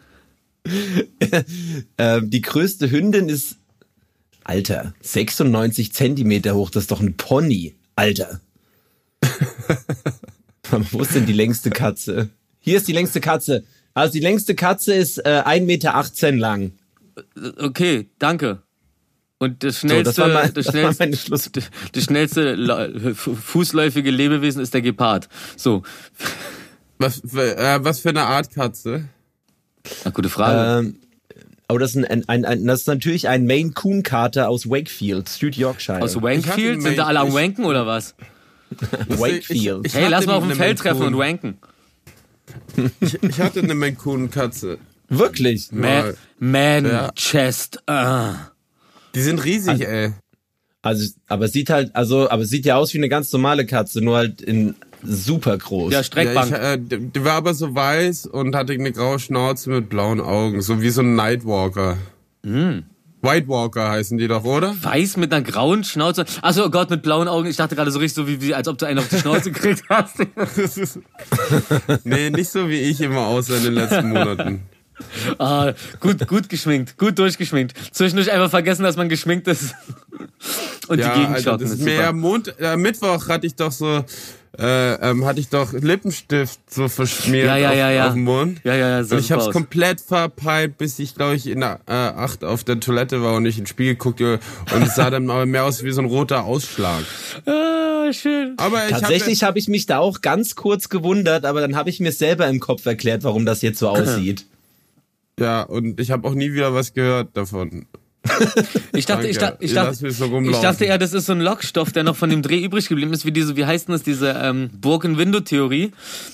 ähm, die größte Hündin ist Alter, 96 Zentimeter hoch, das ist doch ein Pony. Alter. Wo ist denn die längste Katze? Hier ist die längste Katze. Also die längste Katze ist äh, 1,18 Meter lang. Okay, danke. Und das schnellste, so, das mein, das, schnellste das schnellste fußläufige Lebewesen ist der Gepard. So. Was für, äh, was für eine Art Katze? Na, gute Frage. Ähm, Oh, das ist, ein, ein, ein, das ist natürlich ein Maine Coon Kater aus Wakefield, Süd Yorkshire. Aus Wakefield? Sind da alle am Wanken oder was? Wakefield. Ich, ich hey, lass mal auf dem Feld treffen und wanken. Ich, ich hatte eine Maine Coon Katze. Wirklich? Man, Man ja. Chest. Uh. Die sind riesig, also, ey. Also, aber sieht halt, also, aber sieht ja aus wie eine ganz normale Katze, nur halt in super groß. Ja, Streckbank. Ja, ich, äh, die war aber so weiß und hatte eine graue Schnauze mit blauen Augen, so wie so ein Nightwalker. Mm. White Walker heißen die doch, oder? Weiß mit einer grauen Schnauze. Achso, oh Gott, mit blauen Augen. Ich dachte gerade so richtig so, wie, wie als ob du einen auf die Schnauze gekriegt hast. nee, nicht so wie ich immer aussah in den letzten Monaten. Ah, gut, gut geschminkt, gut durchgeschminkt. Zwischendurch einfach vergessen, dass man geschminkt ist. Und ja, die Gegend Alter, das ist ja Mond, äh, Mittwoch hatte ich doch so äh, ähm, hatte ich doch Lippenstift so verschmiert ja, ja, ja, auf, ja. auf dem Mund. Ja, ja, ja. So und ich hab's komplett verpeilt, bis ich, glaube ich, in der äh, acht auf der Toilette war und ich ins Spiel guckte und es sah dann aber mehr aus wie so ein roter Ausschlag. Ah, schön. Aber ich Tatsächlich habe hab ich mich da auch ganz kurz gewundert, aber dann habe ich mir selber im Kopf erklärt, warum das jetzt so aussieht. Ja, und ich habe auch nie wieder was gehört davon. Ich dachte, ich dachte, ich dachte, so ich dachte eher, das ist so ein Lockstoff, der noch von dem Dreh übrig geblieben ist, wie diese, wie heißt denn das, diese ähm, Broken-Window-Theorie,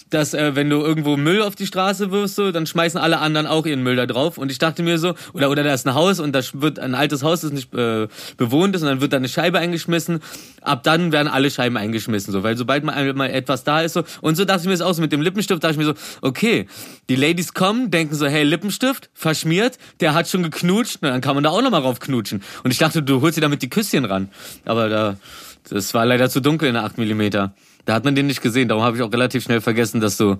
dass äh, wenn du irgendwo Müll auf die Straße wirfst, so, dann schmeißen alle anderen auch ihren Müll da drauf. Und ich dachte mir so, oder oder da ist ein Haus und da wird ein altes Haus, das nicht äh, bewohnt ist, und dann wird da eine Scheibe eingeschmissen. Ab dann werden alle Scheiben eingeschmissen, so, weil sobald mal, mal etwas da ist, so und so dachte ich mir das auch so mit dem Lippenstift, dachte ich mir so, okay, die Ladies kommen, denken so, hey Lippenstift verschmiert, der hat schon geknutscht, na, dann kann man da auch noch mal rauf knutschen. Und ich dachte, du holst dir damit die Küsschen ran. Aber da, das war leider zu dunkel in der 8 mm. Da hat man den nicht gesehen. Darum habe ich auch relativ schnell vergessen, dass du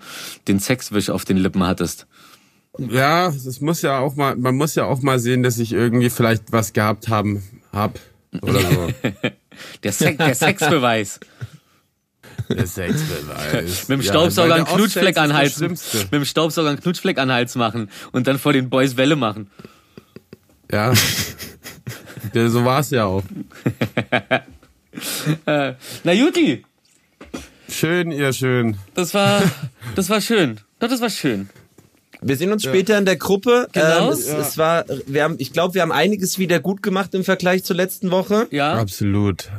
den Sexwisch auf den Lippen hattest. Ja, das muss ja auch mal, man muss ja auch mal sehen, dass ich irgendwie vielleicht was gehabt haben, hab. Oder so. der, Sex, der Sexbeweis. Der Sexbeweis. mit dem Staubsauger ja, einen Knutschfleck an Hals. Mit dem Staubsauger einen Knutschfleck an Hals machen und dann vor den Boys Welle machen. Ja. ja so war es ja auch. Äh, na Juti. Schön, ihr schön. Das war, das war schön. Doch, das war schön. Wir sehen uns ja. später in der Gruppe. Genau. Ähm, es, ja. es, war, wir haben, ich glaube, wir haben einiges wieder gut gemacht im Vergleich zur letzten Woche. Ja. Absolut.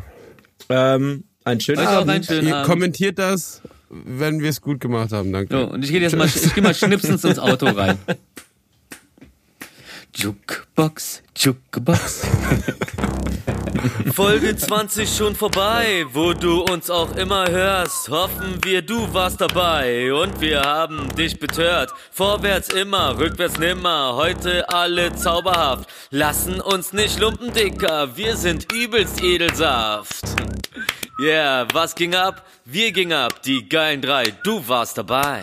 Ähm, ein schöner Abend. Einen schönen Ihr Abend. kommentiert das, wenn wir es gut gemacht haben. Danke. So, und ich gehe jetzt mal, ich gehe mal schnipsens ins Auto rein. Jukebox, Jukebox. Folge 20 schon vorbei, wo du uns auch immer hörst. Hoffen wir, du warst dabei und wir haben dich betört. Vorwärts immer, rückwärts nimmer, heute alle zauberhaft. Lassen uns nicht lumpen, Dicker, wir sind übelst Edelsaft. Yeah, was ging ab? Wir gingen ab, die geilen drei, du warst dabei.